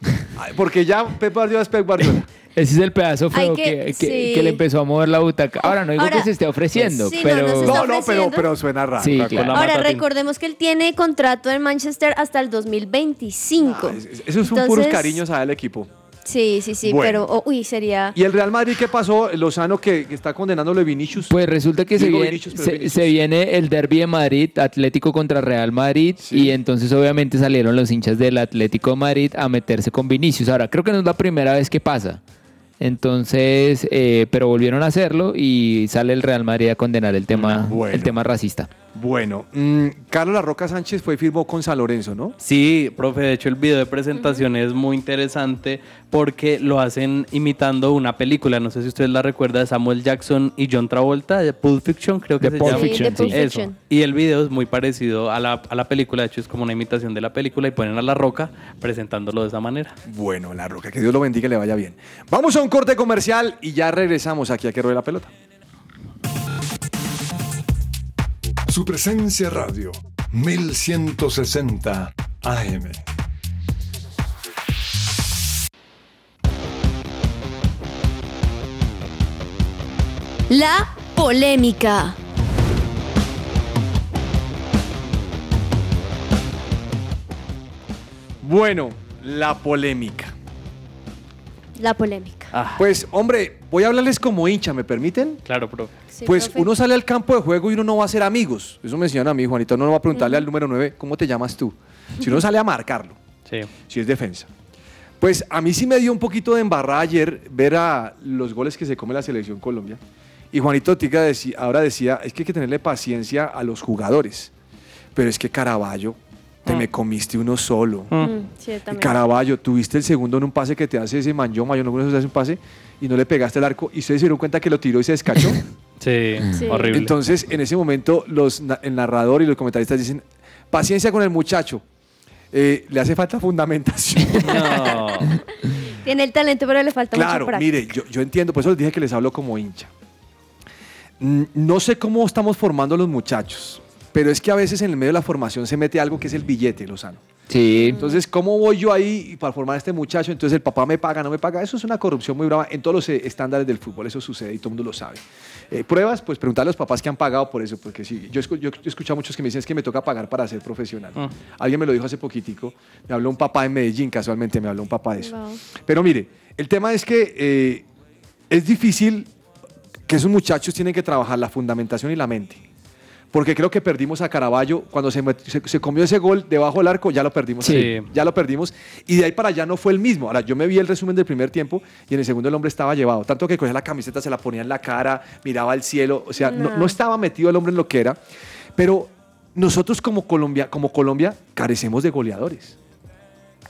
Porque ya Pep Guardiola es Pep Guardiola. Ese es el pedazo feo que- que, que- sí. que le empezó a mover la butaca. Ahora no digo Ahora, que se esté ofreciendo, sí, no, pero... no No, no, pero, ofreciendo. pero suena raro. Sí, Con claro. la Ahora, recordemos que él tiene contrato en Manchester hasta el 2025. Ah, es- es- Esos son puros Entonces, cariños al equipo. Sí, sí, sí, Bueno. pero, oh, uy, sería... ¿Y el Real Madrid qué pasó? Lozano que, que está condenándolo de Vinicius. Pues resulta que se Digo viene, Vinicius, pero se, Vinicius. se viene el derby de Madrid, Atlético contra Real Madrid, Sí. y entonces obviamente salieron los hinchas del Atlético de Madrid a meterse con Vinicius. Ahora, creo que no es la primera vez que pasa. Entonces, eh, pero volvieron a hacerlo y sale el Real Madrid a condenar el tema, Bueno. el tema racista. Bueno, mm, Carlos La Roca Sánchez fue y firmó con San Lorenzo, ¿no? Sí, profe, de hecho el video de presentación es muy interesante porque lo hacen imitando una película, no sé si ustedes la recuerdan, de Samuel Jackson y John Travolta, de Pulp Fiction, creo que De se Pulp llama. Sí, Fiction, de Pulp sí. Eso. Fiction. Y el video es muy parecido a la, a la película, de hecho es como una imitación de la película y ponen a La Roca presentándolo de esa manera. Bueno, La Roca, que Dios lo bendiga y le vaya bien. Vamos a un corte comercial y ya regresamos aquí a que ruede la pelota. Su presencia radio, 1160 AM. La polémica. Bueno, la polémica. La polémica. Ah, Pues, hombre, voy a hablarles como hincha, ¿me permiten? claro, profe. Sí, pues profe. uno sale al campo de juego y uno no va a ser amigos. Eso me enseñaron a mí, Juanito. Uno no va a preguntarle al número 9, ¿cómo te llamas tú? Si uno sale a marcarlo, Sí. si es defensa. Pues a mí sí me dio un poquito de embarrada ayer ver a los goles que se come la selección Colombia. Y Juanito Tica decía, ahora decía, es que hay que tenerle paciencia a los jugadores. Pero es que Caraballo, te me comiste uno solo. Mm, sí, también. Caraballo, tuviste el segundo en un pase que te hace ese Manjoma, yo no conozco hace un pase y no le pegaste el arco y ustedes se dieron cuenta que lo tiró y se descachó. Sí, Sí. horrible. Entonces, en ese momento, los, el narrador y los comentaristas dicen, paciencia con el muchacho, eh, le hace falta fundamentación. no. Tiene el talento, pero le falta mucha claro, práctica. mire, yo, yo entiendo, por eso les dije que les hablo como hincha. Mm, No sé cómo estamos formando a los muchachos, pero es que a veces en el medio de la formación se mete algo que es el billete, Lozano. Sí, Entonces, ¿cómo voy yo ahí para formar a este muchacho? Entonces, el papá me paga, no me paga. Eso es una corrupción muy brava en todos los eh, estándares del fútbol. Eso sucede y todo el mundo lo sabe. Eh, pruebas, pues preguntar a los papás que han pagado por eso. Porque sí, yo, yo he escuchado a muchos que me dicen es que me toca pagar para ser profesional. Ah. Alguien me lo dijo hace poquitico. Me habló un papá en Medellín, casualmente me habló un papá de eso. Wow. Pero mire, el tema es que eh, es difícil que esos muchachos tienen que trabajar la fundamentación y la mente. Porque creo que perdimos a Caraballo cuando se, met- se- se comió ese gol debajo del arco, ya lo perdimos. Sí. Ya lo perdimos. Y de ahí para allá no fue el mismo. Ahora, yo me vi el resumen del primer tiempo y en el segundo el hombre estaba llevado. Tanto que cogía la camiseta, se la ponía en la cara, miraba al cielo. O sea, no, No. no estaba metido el hombre en lo que era. Pero nosotros como Colombia, como Colombia carecemos de goleadores.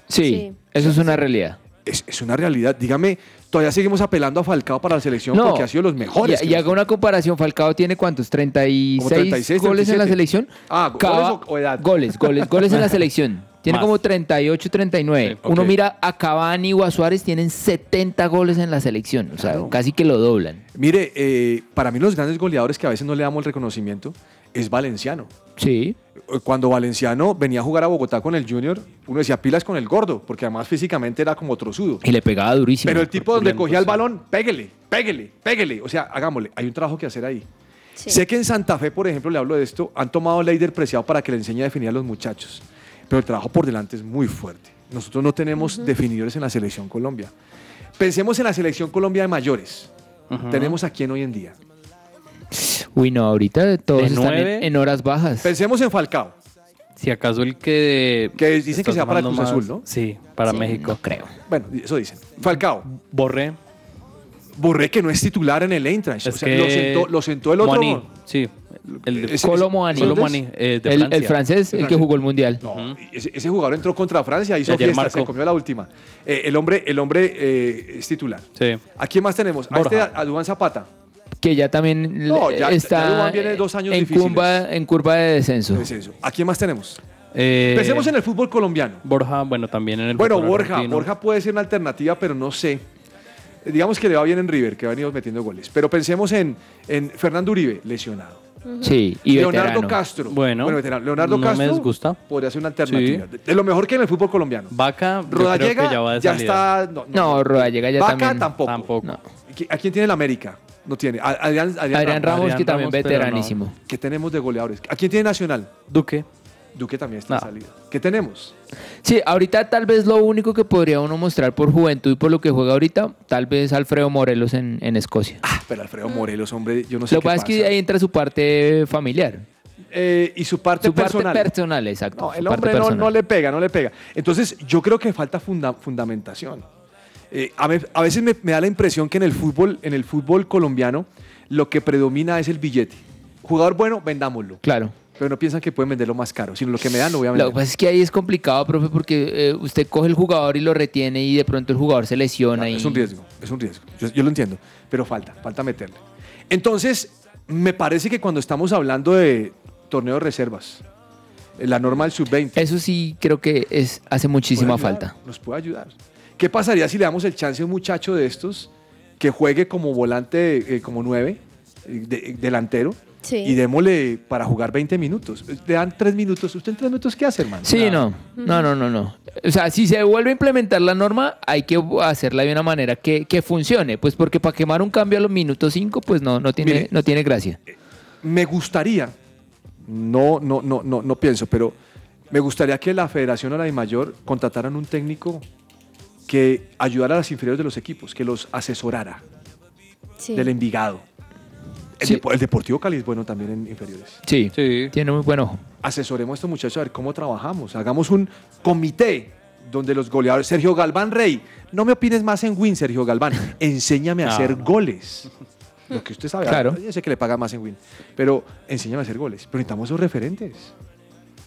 sí, Sí. eso es una realidad. Es, es una realidad. Dígame, todavía seguimos apelando a Falcao para la selección porque ha sido los mejores. Y, y haga una comparación, Falcao tiene cuántos, 36, Como 36, goles en la 37. selección. Ah, ¿goles Cava- o- o edad? Goles, goles, goles en la selección. Tiene Más. como 38, 39. Sí, Uno ok. mira a Cavani o a Suárez, tienen 70 goles en la selección. O sea, Claro. casi que lo doblan. Mire, eh, para mí los grandes goleadores que a veces no le damos el reconocimiento es Valenciano. Sí. Cuando Valenciano venía a jugar a Bogotá con el Junior, uno decía pilas con el gordo, porque además físicamente era como trozudo. Y le pegaba durísimo. Pero el tipo donde cogía el balón, péguele, péguele, péguele. O sea, hagámosle. Hay un trabajo que hacer ahí. Sí. Sé que en Santa Fe, por ejemplo, le hablo de esto, han tomado a Leider Preciado para que le enseñe a definir a los muchachos. Pero el trabajo por delante es muy fuerte. Nosotros no tenemos definidores en la selección Colombia. Pensemos en la selección Colombia de mayores. Tenemos a quién hoy en día. Uy, no, ahorita todos De están en, nueve. en horas bajas. Pensemos en Falcao. Si acaso el que... Que dicen que está se va para Cruz más- Azul, ¿no? Sí, para Sí, México. No creo. Bueno, eso dicen. Falcao. Borré. Borré que no es titular en el Eintracht. Es o sea, que... lo, sentó, lo sentó el otro. Moani, Sí. El de Ese- Colo Moani. Colo Moani, eh, de el, francés, el que jugó el mundial. No, ese, ese jugador entró contra Francia, hizo ayer fiesta, se comió la última. Eh, el hombre, el hombre eh, es titular. Sí. ¿A quién más tenemos? A Borja. este, a Duván Zapata. Que ya también No, ya está viene dos años en, curva, en curva de descenso. ¿A quién más tenemos? Eh, Pensemos en el fútbol colombiano. Borja, bueno, también en el Bueno, fútbol Borja, argentino. Borja puede ser una alternativa, pero no sé. Digamos que le va bien en River, que ha venido metiendo goles. Pero pensemos en, en Fernando Uribe, lesionado. Sí, y Leonardo veterano. Castro. Bueno, veterano. Leonardo no me Castro disgusta. podría ser una alternativa. De, de lo mejor que en el fútbol colombiano. Vaca, Rodallega ya va de ya salida. está. No, No, Rodallega ya Vaca también. tampoco. Tampoco. No. ¿Qui- ¿A quién tiene el América? No tiene. Adrián, Adrián Adrián Ramos, Ramos. que también Ramos, veteranísimo. ¿Qué tenemos de goleadores? ¿A quién tiene Nacional? Duque. Duque también está No. en salida. ¿Qué tenemos? Sí, ahorita tal vez lo único que podría uno mostrar por juventud y por lo que juega ahorita, tal vez Alfredo Morelos en, en Escocia. Ah, pero Alfredo Morelos, hombre, yo no sé lo que pasa es que ahí entra su parte familiar. Eh, y su parte Su personal. parte personal, exacto. No, el hombre no, no le pega, no le pega. Entonces, yo creo que falta funda- fundamentación. Eh, a, me- a veces me, me da la impresión que en el fútbol, en el fútbol colombiano, lo que predomina es el billete. Jugador bueno, vendámoslo. Claro. Pero no piensan que pueden venderlo más caro, sino lo que me dan lo voy a Lo que pasa es que ahí es complicado, profe, porque eh, usted coge el jugador y lo retiene y de pronto el jugador se lesiona. y... Es un riesgo, es un riesgo. Yo, yo lo entiendo, pero falta, falta meterle. Entonces, me parece que cuando estamos hablando de torneo de reservas, eh, la norma del sub-20, Eso sí creo que es, hace muchísima falta. Nos puede ayudar. ¿Qué pasaría si le damos el chance a un muchacho de estos que juegue como volante, eh, como nueve, eh, de- delantero? Sí. Y démosle para jugar 20 minutos. Le dan 3 minutos. ¿Usted en 3 minutos qué hace, hermano? Sí, no, no, no, no, no. O sea, si se vuelve a implementar la norma, hay que hacerla de una manera que, que funcione, pues porque para quemar un cambio a los minutos 5, pues no, no tiene, Mire, no tiene gracia. Me gustaría, no, no, no, no, no pienso, pero me gustaría que la Federación Ara Mayor contrataran un técnico que ayudara a las inferiores de los equipos, que los asesorara Sí. del Envigado. El, Sí. Depo- el Deportivo Cali es bueno también en inferiores. Sí, Sí. tiene muy buen ojo. asesoremos a estos muchachos a ver cómo trabajamos. Hagamos un comité donde los goleadores. Sergio Galván Rey, no me opines más en Win, Sergio Galván. Enséñame a No, hacer no. goles. Lo que usted sabe. Claro. Yo sé que le paga más en Win. Pero enséñame a hacer goles. Pero necesitamos esos referentes.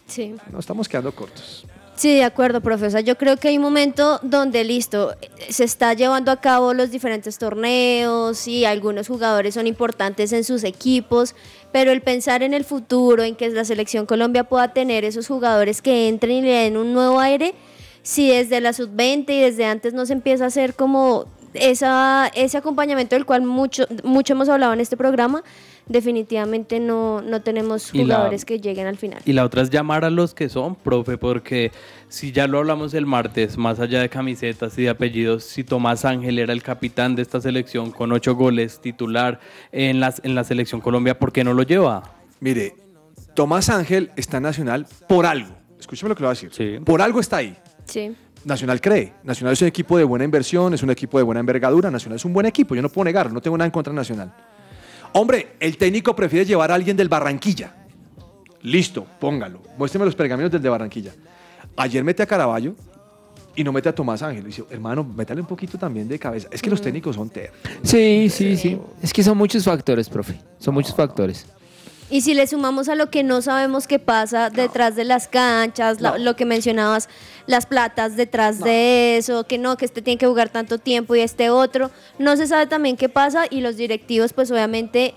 Sí. No estamos quedando cortos. Sí, de acuerdo, profesor. Yo creo que hay un momento donde, listo, se está llevando a cabo los diferentes torneos y algunos jugadores son importantes en sus equipos, pero el pensar en el futuro, en que la selección Colombia pueda tener esos jugadores que entren y le den un nuevo aire, si desde la sub-20 y desde antes no se empieza a hacer como esa, ese acompañamiento del cual mucho, mucho hemos hablado en este programa, definitivamente no, no tenemos Y la- jugadores que lleguen al final. Y la otra es llamar a los que son, profe, porque si ya lo hablamos el martes, más allá de camisetas y de apellidos, si Tomás Ángel era el capitán de esta selección con ocho goles, titular en, las, en la selección Colombia, ¿por qué no lo lleva? Mire, Tomás Ángel está en Nacional por algo. Escúcheme lo que le voy a decir. Sí. Por algo está ahí. Sí. Nacional cree. Nacional es un equipo de buena inversión, es un equipo de buena envergadura. Nacional es un buen equipo, yo no puedo negarlo, no tengo nada en contra de Nacional. Hombre, el técnico prefiere llevar a alguien del Barranquilla. Listo, póngalo. Muéstreme los pergaminos del de Barranquilla. Ayer mete a Caraballo y no mete a Tomás Ángel. Dice, hermano, métale un poquito también de cabeza. Es que los técnicos son tercos. Sí, sí, sí. Es que son muchos factores, profe. Son muchos factores. Y si le sumamos a lo que no sabemos qué pasa detrás de las canchas, No. lo que mencionabas, las platas detrás de eso, que no, que este tiene que jugar tanto tiempo y este otro, no se sabe también qué pasa y los directivos pues obviamente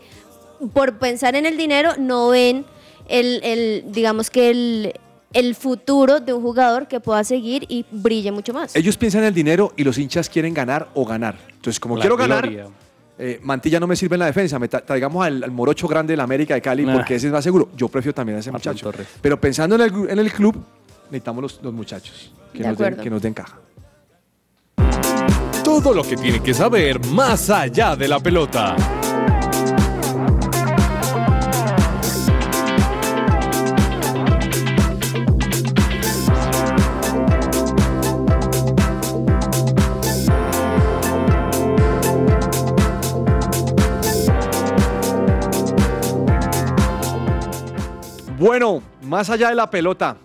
por pensar en el dinero no ven el, el digamos que el, el futuro de un jugador que pueda seguir y brille mucho más. Ellos piensan en el dinero y los hinchas quieren ganar o ganar. Entonces, como La quiero gloria. ganar, eh, Mantilla no me sirve en la defensa. Me tra- traigamos al, al morocho grande de la América de Cali porque ese es más seguro. Yo prefiero también a ese Martín muchacho. Torres. Pero pensando en el, gru- en el club, necesitamos los, los muchachos que De nos, den, que nos den caja. Todo lo que tiene que saber más allá de la pelota. Bueno, más allá de la pelota,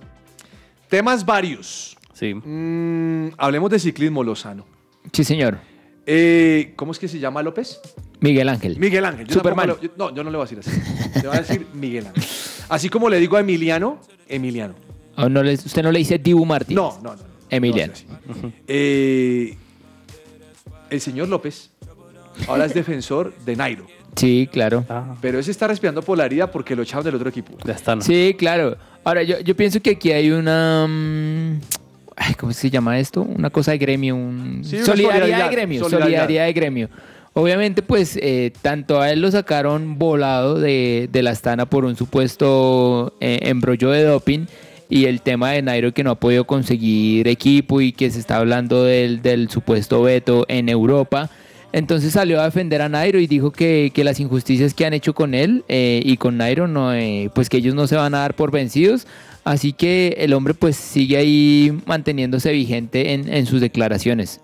temas varios. Sí. Mm, hablemos de ciclismo, Lozano. Sí, señor. Eh, ¿Cómo es que se llama López? Miguel Ángel. Miguel Ángel. Yo Superman. yo- no, yo no le voy a decir así. Le voy a decir Miguel Ángel. Así como le digo a Emiliano, Emiliano. ¿O no le- ¿Usted no le dice Dibu Martínez? No, no, no. no. Emiliano. No. Eh, el señor López ahora es defensor de Nairo. Sí, claro. Ah, Pero ese está respirando por la herida porque lo echaron del otro equipo. ya está. ¿no? Sí, claro. Ahora, yo, yo pienso que aquí hay una... mm, ay, ¿Cómo se llama esto? Una cosa de gremio. Un, Sí, solidaridad, solidaridad, de gremio. solidaridad. Solidaridad. de gremio. Obviamente, pues, eh, tanto a él lo sacaron volado de, de la Astana por un supuesto eh, embrollo de doping y el tema de Nairo que no ha podido conseguir equipo y que se está hablando del, del supuesto veto en Europa. Entonces salió a defender a Nairo y dijo que, que las injusticias que han hecho con él eh, y con Nairo, no, eh, pues que ellos no se van a dar por vencidos. Así que el hombre pues sigue ahí manteniéndose vigente en, en sus declaraciones.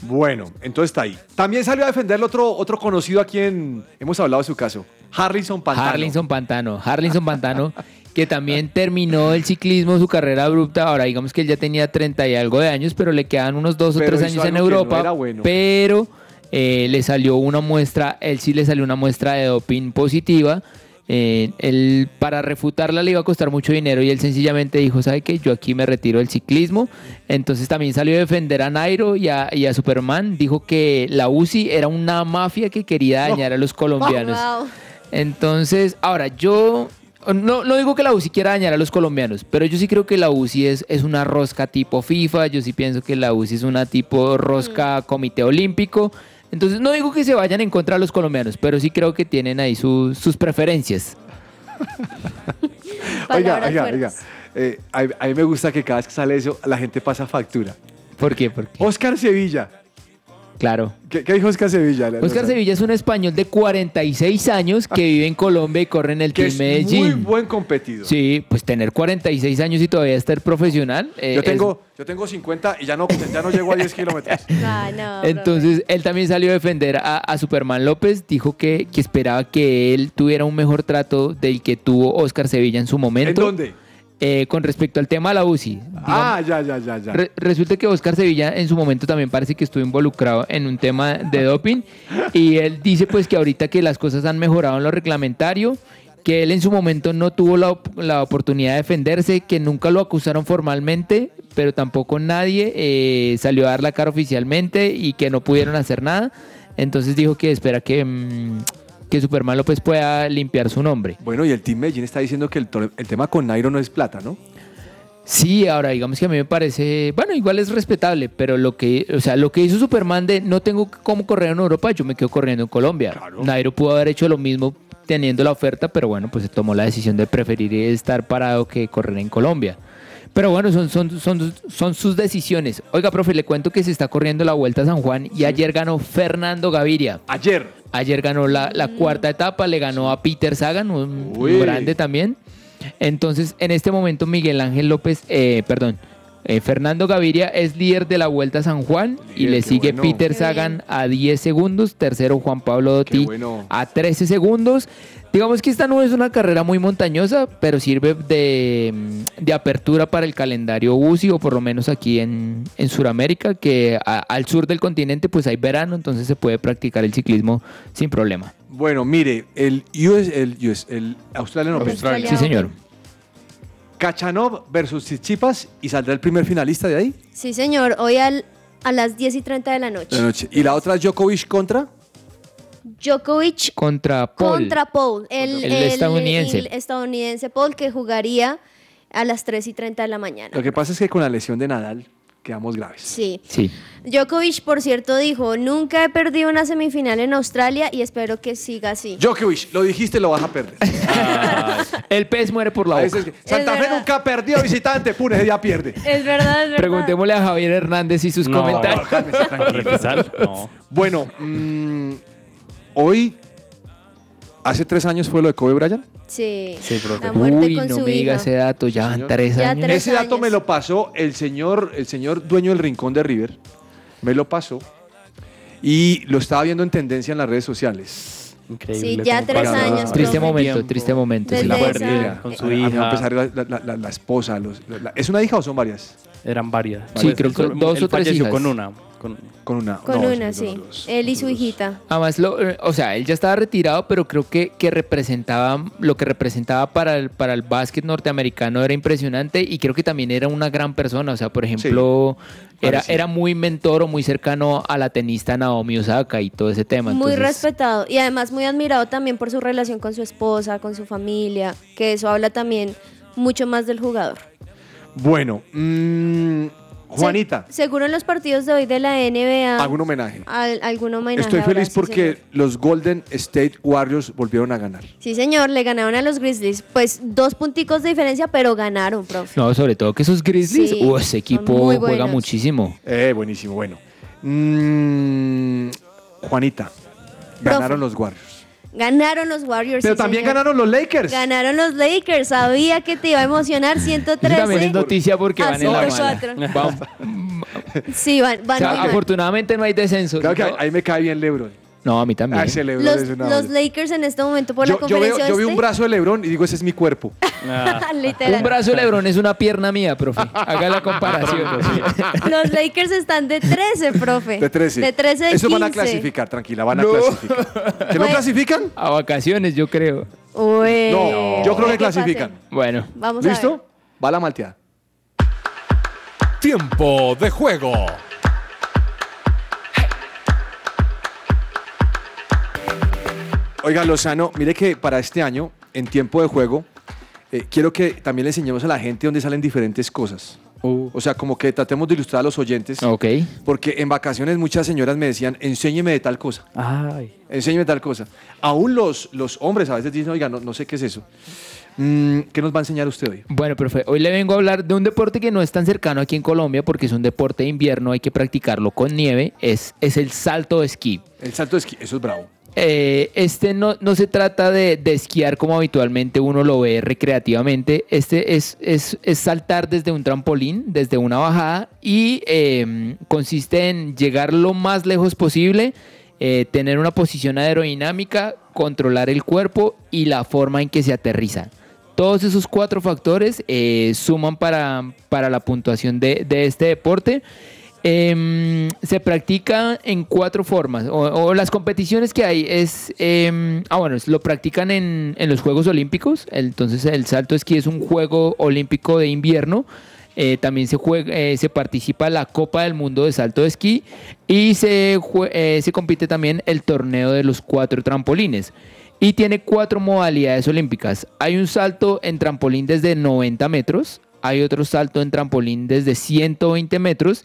Bueno, entonces está ahí. También salió a defenderlo otro, otro conocido a quien hemos hablado de su caso. Harrison Pantano. Harlinson Pantano, Harlinson Pantano, que también terminó el ciclismo, su carrera abrupta. Ahora, digamos que él ya tenía 30 y algo de años, pero le quedan unos dos o Pero tres años en no Europa. era bueno. Pero eh, le salió una muestra, él sí le salió una muestra de doping positiva. Eh, él, para refutarla le iba a costar mucho dinero y él sencillamente dijo, ¿sabe qué? Yo aquí me retiro del ciclismo. Entonces también salió a defender a Nairo y a, y a Superman. Dijo que la UCI era una mafia que quería dañar a los colombianos. Wow. Entonces, ahora yo no, no digo que la UCI quiera dañar a los colombianos, pero yo sí creo que la UCI es, es una rosca tipo FIFA, yo sí pienso que la UCI es una tipo rosca Comité Olímpico. Entonces, no digo que se vayan en contra de los colombianos, pero sí creo que tienen ahí sus- sus preferencias. Oiga, oiga, fuertes. oiga. Eh, a, a mí me gusta que cada vez que sale eso, la gente pasa factura. ¿Por qué? Porque, Oscar Sevilla. Claro. ¿Qué, qué dijo Oscar Sevilla? Oscar Sevilla es un español de 46 años que vive en Colombia y corre en el Que Team es Medellín. muy buen competidor. Sí, pues tener 46 años y todavía estar profesional. eh, Yo es- tengo, yo tengo 50 y ya no, ya no llego a 10 kilómetros. Ay, no, Entonces, él también salió a defender a, a Superman López. Dijo que, que esperaba que él tuviera un mejor trato del que tuvo Oscar Sevilla en su ¿En momento. dónde? Eh, con respecto al tema de la UCI. Ah, ya, ya, ya, ya. Re- resulta que Oscar Sevilla en su momento también parece que estuvo involucrado en un tema de doping y él dice pues que ahorita que las cosas han mejorado en lo reglamentario, que él en su momento no tuvo la oportunidad de defenderse, que nunca lo acusaron formalmente, pero tampoco nadie eh, salió a dar la cara oficialmente y que no pudieron hacer nada. Entonces dijo que espera que, mm, que Superman López pueda limpiar su nombre. Bueno, y el Team Medellín está diciendo que el, tema con Nairo no es plata, ¿no? Sí, ahora digamos que a mí me parece, bueno, igual es respetable, pero lo que, o sea, lo que hizo Superman de no tengo cómo correr en Europa, yo me quedo corriendo en Colombia. Claro. Nairo pudo haber hecho lo mismo teniendo la oferta, pero bueno, pues se tomó la decisión de preferir estar parado que correr en Colombia. Pero bueno, son, son, son, son sus decisiones. Oiga, profe, le cuento que se está corriendo la Vuelta a San Juan y ayer ganó Fernando Gaviria. Ayer. Ayer ganó la, la cuarta etapa, le ganó a Peter Sagan, un Uy. grande también. Entonces, en este momento, Miguel Ángel López, eh, perdón, Eh, Fernando Gaviria es líder de la Vuelta a San Juan y le sigue bueno. Peter Sagan a 10 segundos. Tercero Juan Pablo Dotti bueno. a 13 segundos. Digamos que esta no es una carrera muy montañosa, pero sirve de, de apertura para el calendario UCI o por lo menos aquí en, en Sudamérica, que a- al sur del continente pues hay verano, entonces se puede practicar el ciclismo sin problema. Bueno, mire, el US, el US, el Australian Open. Australia. Sí, señor. Kachanov versus Tsitsipas y saldrá el primer finalista de ahí. Sí, señor. Hoy al- a las 10 y 30 de la noche. de la noche. Y la otra Djokovic contra. Djokovic Contra Paul. contra Paul. El, El estadounidense. el estadounidense Paul que jugaría a las 3 y 30 de la mañana. Lo que pasa es que con la lesión de Nadal quedamos graves. Sí. Sí. Djokovic, por cierto, dijo, nunca he perdido una semifinal en Australia y espero que siga así. Djokovic, lo dijiste, lo vas a perder. El pez muere por la boca. que- Santa Fe verdad. nunca perdió visitante, ese día pierde. Es verdad, es verdad. Preguntémosle a Javier Hernández y sus No, comentarios. ¿Repisar? No. Bueno, mm, hoy, hace tres años fue lo de Kobe Bryant. Sí. Sí, profe. La muerte Uy, con no su me diga hija. ese dato, ya van tres Ya años. tres Ese dato años. me lo pasó el señor, el señor dueño del rincón de River. Me lo pasó. Y lo estaba viendo en tendencia en las redes sociales. Increíble. Sí, ya cómo tres pasa años, Triste profe. momento, Tiempo. triste momento. Desde sí. La esa- familia. con su A- hija. a ir la, la- la- la esposa. los- la- ¿Es una hija o son varias? Eran varias. Sí, creo que Él- dos él o tres falleció hijas. con una. Con, Con una. Con no, una, sí. Él y su hijita. Además, lo, eh, o sea, él ya estaba retirado, pero creo que, que representaba, lo que representaba para el, para el básquet norteamericano era impresionante y creo que también era una gran persona. O sea, por ejemplo, era, era muy mentor o muy cercano a la tenista Naomi Osaka y todo ese tema. Muy Entonces, respetado y además muy admirado también por su relación con su esposa, con su familia, que eso habla también mucho más del jugador. Bueno, mm, Juanita, Se- seguro en los partidos de hoy de la NBA. algún homenaje. al- algún homenaje Estoy feliz porque señor. los Golden State Warriors volvieron a ganar. Sí, señor, le ganaron a los Grizzlies. Pues dos punticos de diferencia, pero ganaron, profe. No, sobre todo que esos Grizzlies, Sí, uh, ese equipo juega muchísimo. Eh, buenísimo, bueno. Mm, Juanita, ganaron los Warriors. Ganaron los Warriors. Pero sí, también señor. ganaron los Lakers. Ganaron los Lakers. Sabía que te iba a emocionar. Eso 113. también es noticia porque van en la mala. 104. Vamos. Sí, van, O van sea, muy mal. afortunadamente no hay descenso. Claro que ahí me cae bien LeBron. No, a mí también. Ah, ese LeBron Los, es una los olla. Lakers en este momento por la yo, yo veo, conferencia yo vi un brazo de LeBron y digo, ese es mi cuerpo. Ah, Literal. Un brazo de Lebron es una pierna mía, profe. Haga la comparación. Los Lakers están de 13, profe. De 13. De 13 de Eso van a 15. clasificar, tranquila, van a clasificar. ¿Que no clasifican? A vacaciones, yo creo. Uy, No, yo creo que clasifican. Bueno. Vamos a ver. ¿Listo? Va la malteada. Tiempo de juego. Oiga, Lozano, mire que para este año, en tiempo de juego, eh, quiero que también le enseñemos a la gente dónde salen diferentes cosas. Uh, O sea, como que tratemos de ilustrar a los oyentes. ok. Porque en vacaciones muchas señoras me decían, enséñeme de tal cosa, Ay. enséñeme tal cosa. Aún los, los hombres a veces dicen, oiga, no, no sé qué es eso. Mm, ¿Qué nos va a enseñar usted hoy? Bueno, profe, hoy le vengo a hablar de un deporte que no es tan cercano aquí en Colombia porque es un deporte de invierno, hay que practicarlo con nieve, es, es el salto de esquí. El salto de esquí, eso es bravo. Eh, este no, no se trata de, de esquiar como habitualmente uno lo ve recreativamente. Este es, es- es saltar desde un trampolín, desde una bajada, y eh, consiste en llegar lo más lejos posible, eh, tener una posición aerodinámica, controlar el cuerpo y la forma en que se aterriza. Todos esos cuatro factores eh, suman para, para la puntuación de, de este deporte. Em, se practica en cuatro formas, o, las competiciones que hay es, em, ah bueno, lo practican en, en los Juegos Olímpicos, entonces el salto esquí es un juego olímpico de invierno, eh, también se, juega, eh, se participa la Copa del Mundo de Salto de Esquí y se, eh, se compite también el torneo de los cuatro trampolines. Y tiene cuatro modalidades olímpicas. Hay un salto en trampolín desde 90 metros, hay otro salto en trampolín desde 120 metros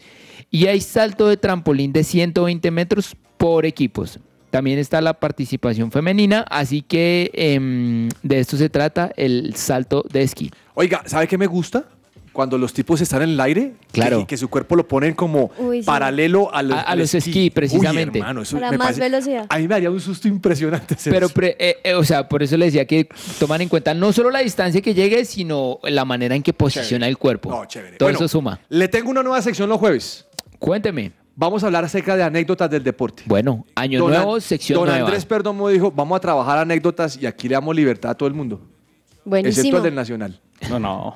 y hay salto de trampolín de 120 metros por equipos. También está la participación femenina, así que em, de esto se trata el salto de esquí. Oiga, ¿sabe qué me gusta? cuando los tipos están en el aire, Claro. que, que su cuerpo lo ponen como Uy, sí. paralelo a los, A- a los esquí, precisamente. Uy, hermano, eso Para me más parece- velocidad. A mí me haría un susto impresionante. hacer Pero, eso. pre- eh, eh, o sea, por eso le decía que toman en cuenta no solo la distancia que llegue, sino la manera en que posiciona el cuerpo. No, chévere. Todo Bueno, eso suma. Le tengo una nueva sección los jueves. Cuénteme. Vamos a hablar acerca de anécdotas del deporte. Bueno, año Don nuevo, An- sección Don nueva. Andrés Perdomo dijo, vamos a trabajar anécdotas y aquí le damos libertad a todo el mundo. Excepto Buenísimo. el del Nacional. No, no.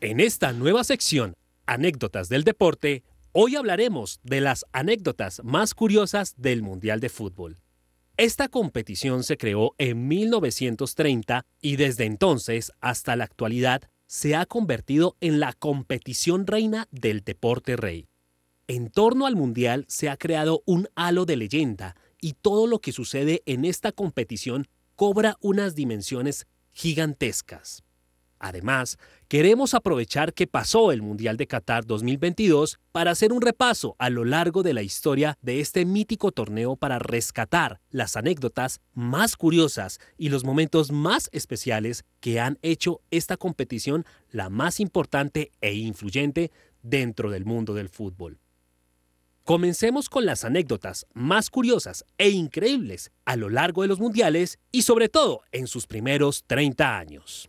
En esta nueva sección, Anécdotas del Deporte, hoy hablaremos de las anécdotas más curiosas del Mundial de Fútbol. Esta competición se creó en 1930 y desde entonces hasta la actualidad se ha convertido en la competición reina del deporte rey. En torno al Mundial se ha creado un halo de leyenda y todo lo que sucede en esta competición cobra unas dimensiones gigantescas. Además, queremos aprovechar que pasó el Mundial de Qatar 2022 para hacer un repaso a lo largo de la historia de este mítico torneo para rescatar las anécdotas más curiosas y los momentos más especiales que han hecho esta competición la más importante e influyente dentro del mundo del fútbol. Comencemos con las anécdotas más curiosas e increíbles a lo largo de los mundiales y sobre todo en sus primeros 30 años.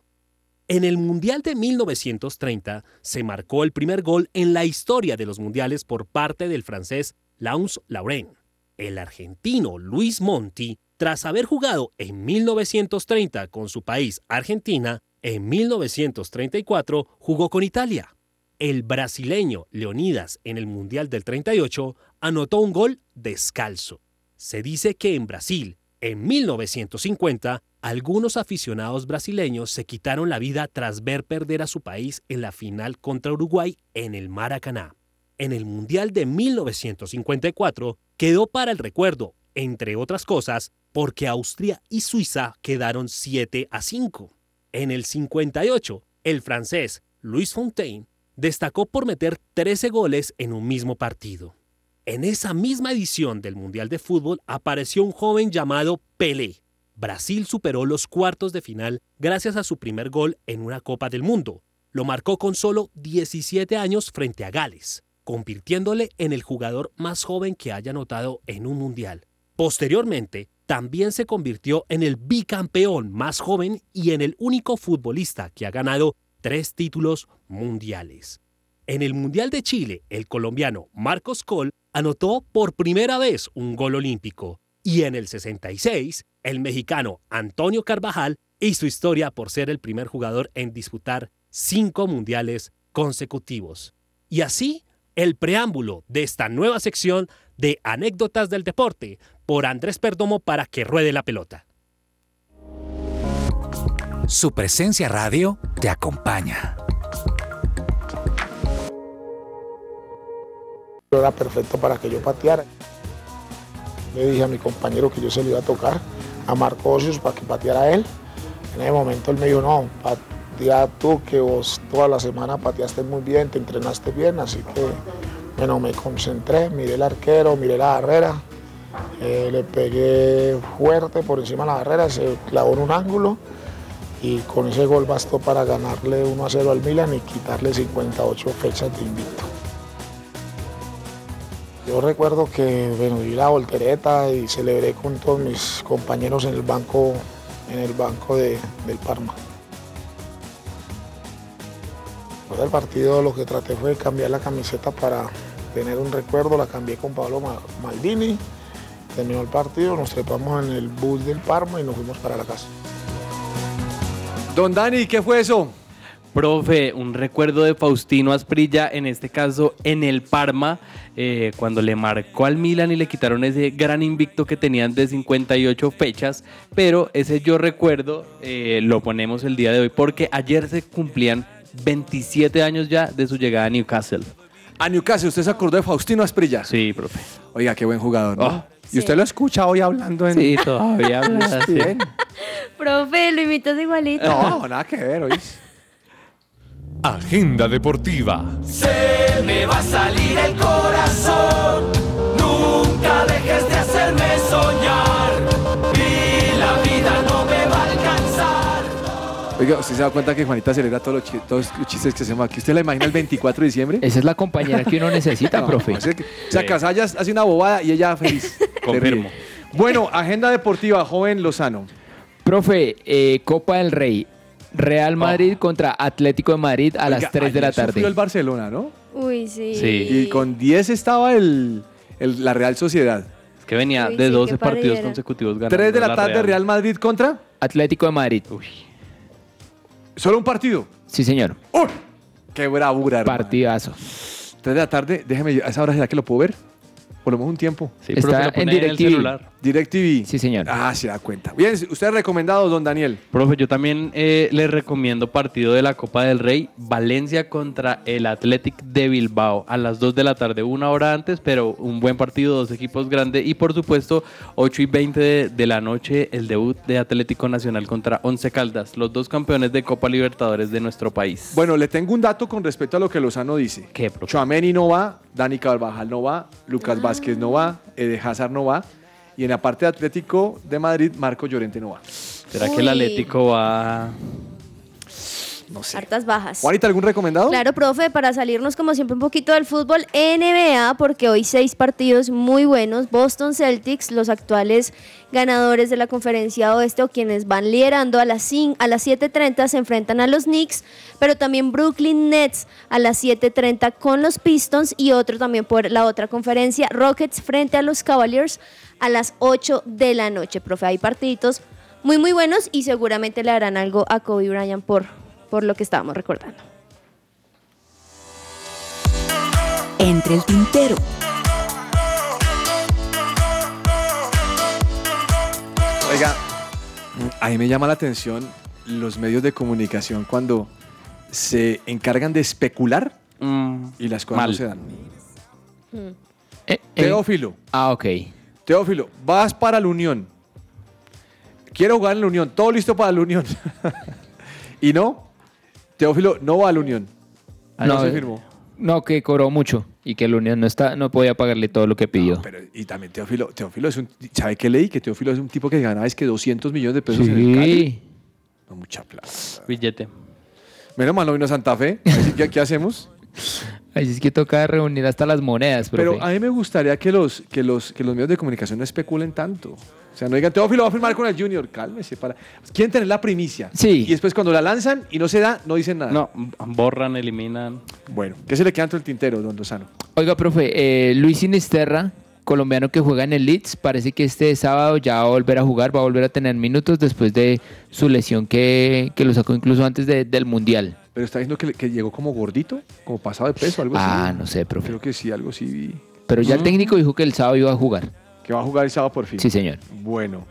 En el Mundial de 1930 se marcó el primer gol en la historia de los mundiales por parte del francés Lance Laurent. El argentino Luis Monti, tras haber jugado en 1930 con su país Argentina, en 1934 jugó con Italia. El brasileño Leonidas en el Mundial del 38 anotó un gol descalzo. Se dice que en Brasil, en 1950, algunos aficionados brasileños se quitaron la vida tras ver perder a su país en la final contra Uruguay en el Maracaná. En el Mundial de 1954 quedó para el recuerdo, entre otras cosas, porque Austria y Suiza quedaron 7 a 5. En el 58, el francés Louis Fontaine destacó por meter 13 goles en un mismo partido. En esa misma edición del Mundial de Fútbol apareció un joven llamado Pelé. Brasil superó los cuartos de final gracias a su primer gol en una Copa del Mundo. Lo marcó con solo 17 años frente a Gales, convirtiéndole en el jugador más joven que haya anotado en un Mundial. Posteriormente, también se convirtió en el bicampeón más joven y en el único futbolista que ha ganado tres títulos mundiales. En el Mundial de Chile, el colombiano Marcos Col anotó por primera vez un gol olímpico y en el 66, el mexicano Antonio Carvajal hizo historia por ser el primer jugador en disputar cinco mundiales consecutivos. Y así, el preámbulo de esta nueva sección de anécdotas del deporte por Andrés Perdomo para que ruede la pelota. Su presencia radio te acompaña. Era perfecto para que yo pateara. Le dije a mi compañero que yo se lo iba a tocar a Marco Ocios para que pateara él. En ese momento él me dijo, no, patea tú que vos toda la semana pateaste muy bien, te entrenaste bien, así que bueno, me concentré, miré el arquero, miré la barrera, eh, le pegué fuerte por encima de la barrera, se clavó en un ángulo y con ese gol bastó para ganarle 1 a 0 al Milan y quitarle 58 fechas de invicto. Yo recuerdo que bueno, di la voltereta y celebré con todos mis compañeros en el banco, en el banco de- del Parma. Después del partido lo que traté fue cambiar la camiseta para tener un recuerdo, la cambié con Pablo Ma- Maldini, terminó el partido, nos trepamos en el bus del Parma y nos fuimos para la casa. Don Dani, ¿qué fue eso? Profe, un recuerdo de Faustino Asprilla, en este caso en el Parma, eh, cuando le marcó al Milan y le quitaron ese gran invicto que tenían de 58 fechas, pero ese yo recuerdo eh, lo ponemos el día de hoy porque ayer se cumplían 27 años ya de su llegada a Newcastle. A Newcastle, ¿usted se acordó de Faustino Asprilla? Sí, profe. Oiga, qué buen jugador, ¿no? Oh. Y usted lo escucha hoy hablando en... Sí, todavía habla así. Bien. Profe, lo imitas igualito. No, nada que ver, ¿oís? Agenda deportiva. Se me va a salir el corazón. Nunca dejes de hacerme soñar. Y la vida no me va a alcanzar. Oiga, ¿usted se da cuenta que Juanita celebra todos los, chi- todos los chistes que hacemos aquí? ¿Usted la imagina el 24 de diciembre? Esa es la compañera que uno necesita, No, profe. o sea, que- o sea, Casallas hace una bobada y ella feliz. Confirmo. Se ríe. Bueno, agenda deportiva, joven Lozano. Profe, eh, Copa del Rey. Real Madrid contra Atlético de Madrid a las Oiga, 3 de la sufrió tarde. el Barcelona, ¿no? Uy, sí. Sí. Y con 10 estaba el, el- la Real Sociedad. Es que venía Uy, de sí, 12 qué partidos parrillera. consecutivos ganando. 3 de la tarde, Real. Madrid contra. Atlético de Madrid. Solo un partido. Sí, señor. ¡Uy! ¡Qué bravura, hermano! Partidazo. 3 de la tarde, déjeme, ¿a esa hora será que lo puedo ver? Por lo menos un tiempo. Sí, Está en DirecTV. celular. DirecTV. Sí, señor. Ah, se da cuenta. Bien, usted recomendado, don Daniel. Profe, yo también eh, le recomiendo partido de la Copa del Rey, Valencia contra el Athletic de Bilbao, a las 2 de la tarde, una hora antes, pero un buen partido, dos equipos grandes, y por supuesto, 8 y 20 de, de la noche, el debut de Atlético Nacional contra Once Caldas, los dos campeones de Copa Libertadores de nuestro país. Bueno, le tengo un dato con respecto a lo que Lozano dice. ¿Qué, profe? Chuameni no va, Dani Carvajal no va, Lucas Vázquez no va, Ede Hazard no va. Y en la parte de Atlético de Madrid, Marco Llorente no va. ¿Será que el. Atlético va...? No sé. Hartas bajas. Juanita, ¿algún recomendado? Claro, profe, para salirnos como siempre un poquito del fútbol NBA, porque hoy seis partidos muy buenos. Boston Celtics, los actuales ganadores de la conferencia oeste o quienes van liderando a las, a las 7.30 se enfrentan a los Knicks, pero también Brooklyn Nets a las 7.30 con los Pistons y otro también por la otra conferencia, Rockets frente a los Cavaliers a las 8 de la noche. Profe, hay partiditos muy muy buenos y seguramente le harán algo a Kobe Bryant por, por lo que estábamos recordando. Entre el tintero. Oiga, a mí me llama la atención los medios de comunicación cuando se encargan de especular Mm, y las cosas Mal. no se dan. Eh, eh, Teófilo, ah, ok. Teófilo, vas para la Unión. Quiero jugar en la Unión, todo listo para la Unión. y no, Teófilo no va a la Unión. Ah, no, No, se eh, firmó. No, que cobró mucho y que la Unión no está, no podía pagarle todo lo que pidió. Pero, y también Teófilo, Teófilo es un, ¿sabe qué leí? Que Teófilo es un tipo que ganaba es que 200 millones de pesos en el Cali. Sí. No, mucha plata. Billete. Menos mal no vino a Santa Fe. Así que, ¿qué hacemos? Así es que toca reunir hasta las monedas, profe. Pero a mí me gustaría que los, que los, que los medios de comunicación no especulen tanto. O sea, no digan, Teófilo va a firmar con el Junior. Cálmese. Para... Quieren tener la primicia. Sí. Y después cuando la lanzan y no se da, no dicen nada. No, borran, eliminan. Bueno, ¿qué se le queda entre el tintero, don Lozano? Oiga, profe, eh, Luis Sinisterra, colombiano que juega en el Leeds, parece que este sábado ya va a volver a jugar, va a volver a tener minutos después de su lesión que, que lo sacó incluso antes de- del Mundial. Pero está diciendo que, le- que llegó como gordito, como pasado de peso, algo Ah, así. no sé, profe. Creo que sí, algo sí. Pero ya el técnico dijo que el sábado iba a jugar. Que va a jugar el sábado por fin. Sí, señor. Bueno.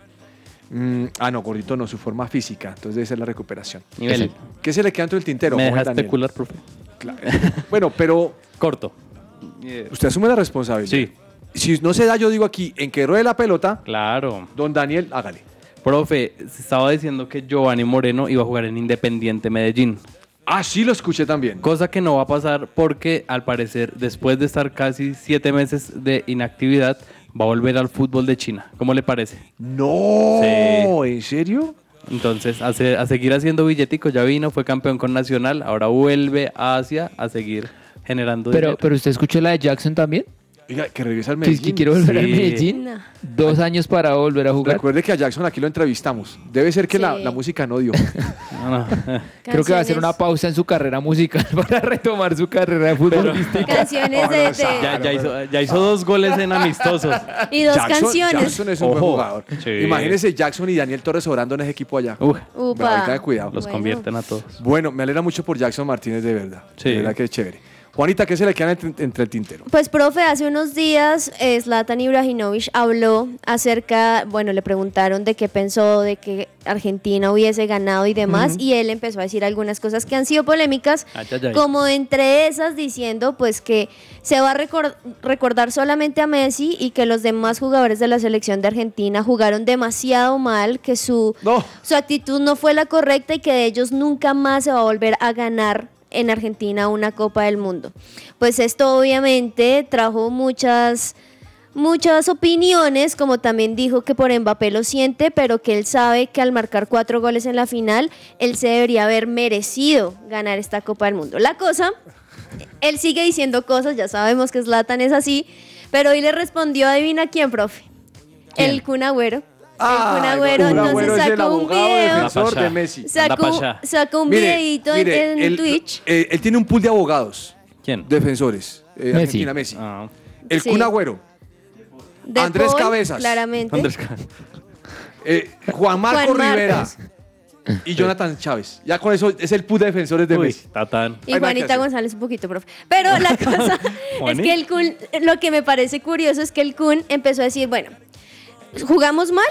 Mm, ah, no, gordito no, su forma física. Entonces debe ser la recuperación. Nivel. ¿Qué se le queda entre el tintero? Me deja especular, profe. Claro. bueno, pero Corto. usted asume la responsabilidad. Sí. Si no se da, yo digo aquí, en que ruede la pelota, Claro. don Daniel, hágale. Profe, se estaba diciendo que Giovanni Moreno iba a jugar en Independiente Medellín. Ah, sí lo escuché también. Cosa que no va a pasar porque al parecer después de estar casi siete meses de inactividad va a volver al fútbol de China. ¿Cómo le parece? No, Sí. ¿en serio? Entonces a, se- a seguir haciendo billetico, ya vino, fue campeón con Nacional, ahora vuelve a Asia a seguir generando Pero, dinero. pero usted escuchó la de Jackson también, Oiga, que regresa al Medellín. que quiere volver a Sí. Medellín. Dos años para volver a jugar. Recuerde que a Jackson aquí lo entrevistamos. Debe ser que la, Sí. la música no dio. No, no. Creo que va a hacer una pausa en su carrera musical para retomar su carrera de futbolística. Canciones de, de- ya, ya hizo, ya hizo dos goles en amistosos. y dos Jackson, canciones. Jackson es un buen Ojo. jugador. Sí. Imagínese Jackson y Daniel Torres obrando en ese equipo allá. Uf, Upa. Ahorita de cuidado. los Bueno. convierten a todos. Bueno, me alegra mucho por Jackson Martínez, de verdad. Sí. De verdad que es chévere. Juanita, ¿qué se le queda entre, entre el tintero? Pues, profe, hace unos días eh, Zlatan Ibrahimovic habló acerca, bueno, le preguntaron de qué pensó de que Argentina hubiese ganado y demás, y él empezó a decir algunas cosas que han sido polémicas, Ay, ay, ay. como entre esas diciendo pues que se va a recor- recordar solamente a Messi y que los demás jugadores de la selección de Argentina jugaron demasiado mal, que su, No. su actitud no fue la correcta y que de ellos nunca más se va a volver a ganar en Argentina una Copa del Mundo. Pues esto obviamente trajo muchas muchas opiniones, como también dijo que por Mbappé lo siente, pero que él sabe que al marcar cuatro goles en la final, él se debería haber merecido ganar esta Copa del Mundo. La cosa, él sigue diciendo cosas, ya sabemos que Zlatan es así, pero hoy le respondió, adivina quién, profe. El Kun Agüero. Ah, el Kun Agüero, Kun entonces Agüero el sacó un abogado video. defensor de Messi. Sacó, Anda pa' allá. sacó un Mire, videito en- mire, en él- Twitch. eh, él tiene un pool de abogados. ¿Quién? Defensores. eh, Messi. Argentina, Messi. Ah. El Sí. Kun Agüero. De Andrés Paul, Cabezas. Claramente. Andrés Ca- eh, Juan Marco Juan Rivera. Marcos. Y Jonathan Chávez. Ya con eso es el pool de defensores de Uy, Messi. Tatán. Y Hay nada que Juanita hacer. González un poquito, profe. Pero la cosa es que el Kun, lo que me parece curioso es que el Kun empezó a decir, bueno, jugamos mal,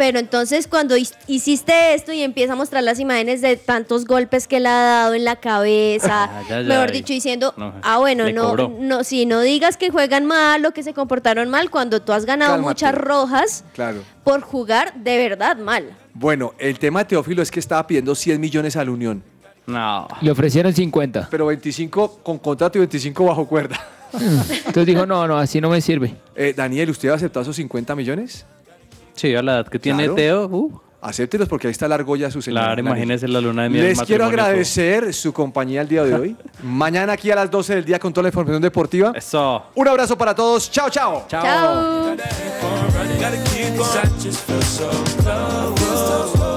pero entonces cuando hiciste esto y empieza a mostrar las imágenes de tantos golpes que le ha dado en la cabeza, Ah, ya, ya, mejor dicho, diciendo, no, ah, bueno, no, cobró. no, si no digas que juegan mal o que se comportaron mal cuando tú has ganado Cálmate. muchas rojas Claro. por jugar de verdad mal. Bueno, el tema de Teófilo es que estaba pidiendo 100 millones a la Unión. No. Le ofrecieron 50. Pero 25 con contrato y 25 bajo cuerda. Entonces dijo, no, no, así no me sirve. Eh, Daniel, ¿usted ha aceptado esos 50 millones? Sí, a la edad que tiene Claro. Teo. uh, Acéptelos porque ahí está la argolla de su señora. claro, Daniel. imagínese la luna de miel. Les quiero matrimonio, agradecer su compañía el día de hoy. Mañana aquí a las 12 del día con toda la información deportiva. Eso. Un abrazo para todos. Chao, chao. Chao. Gotta keep. I just feel so.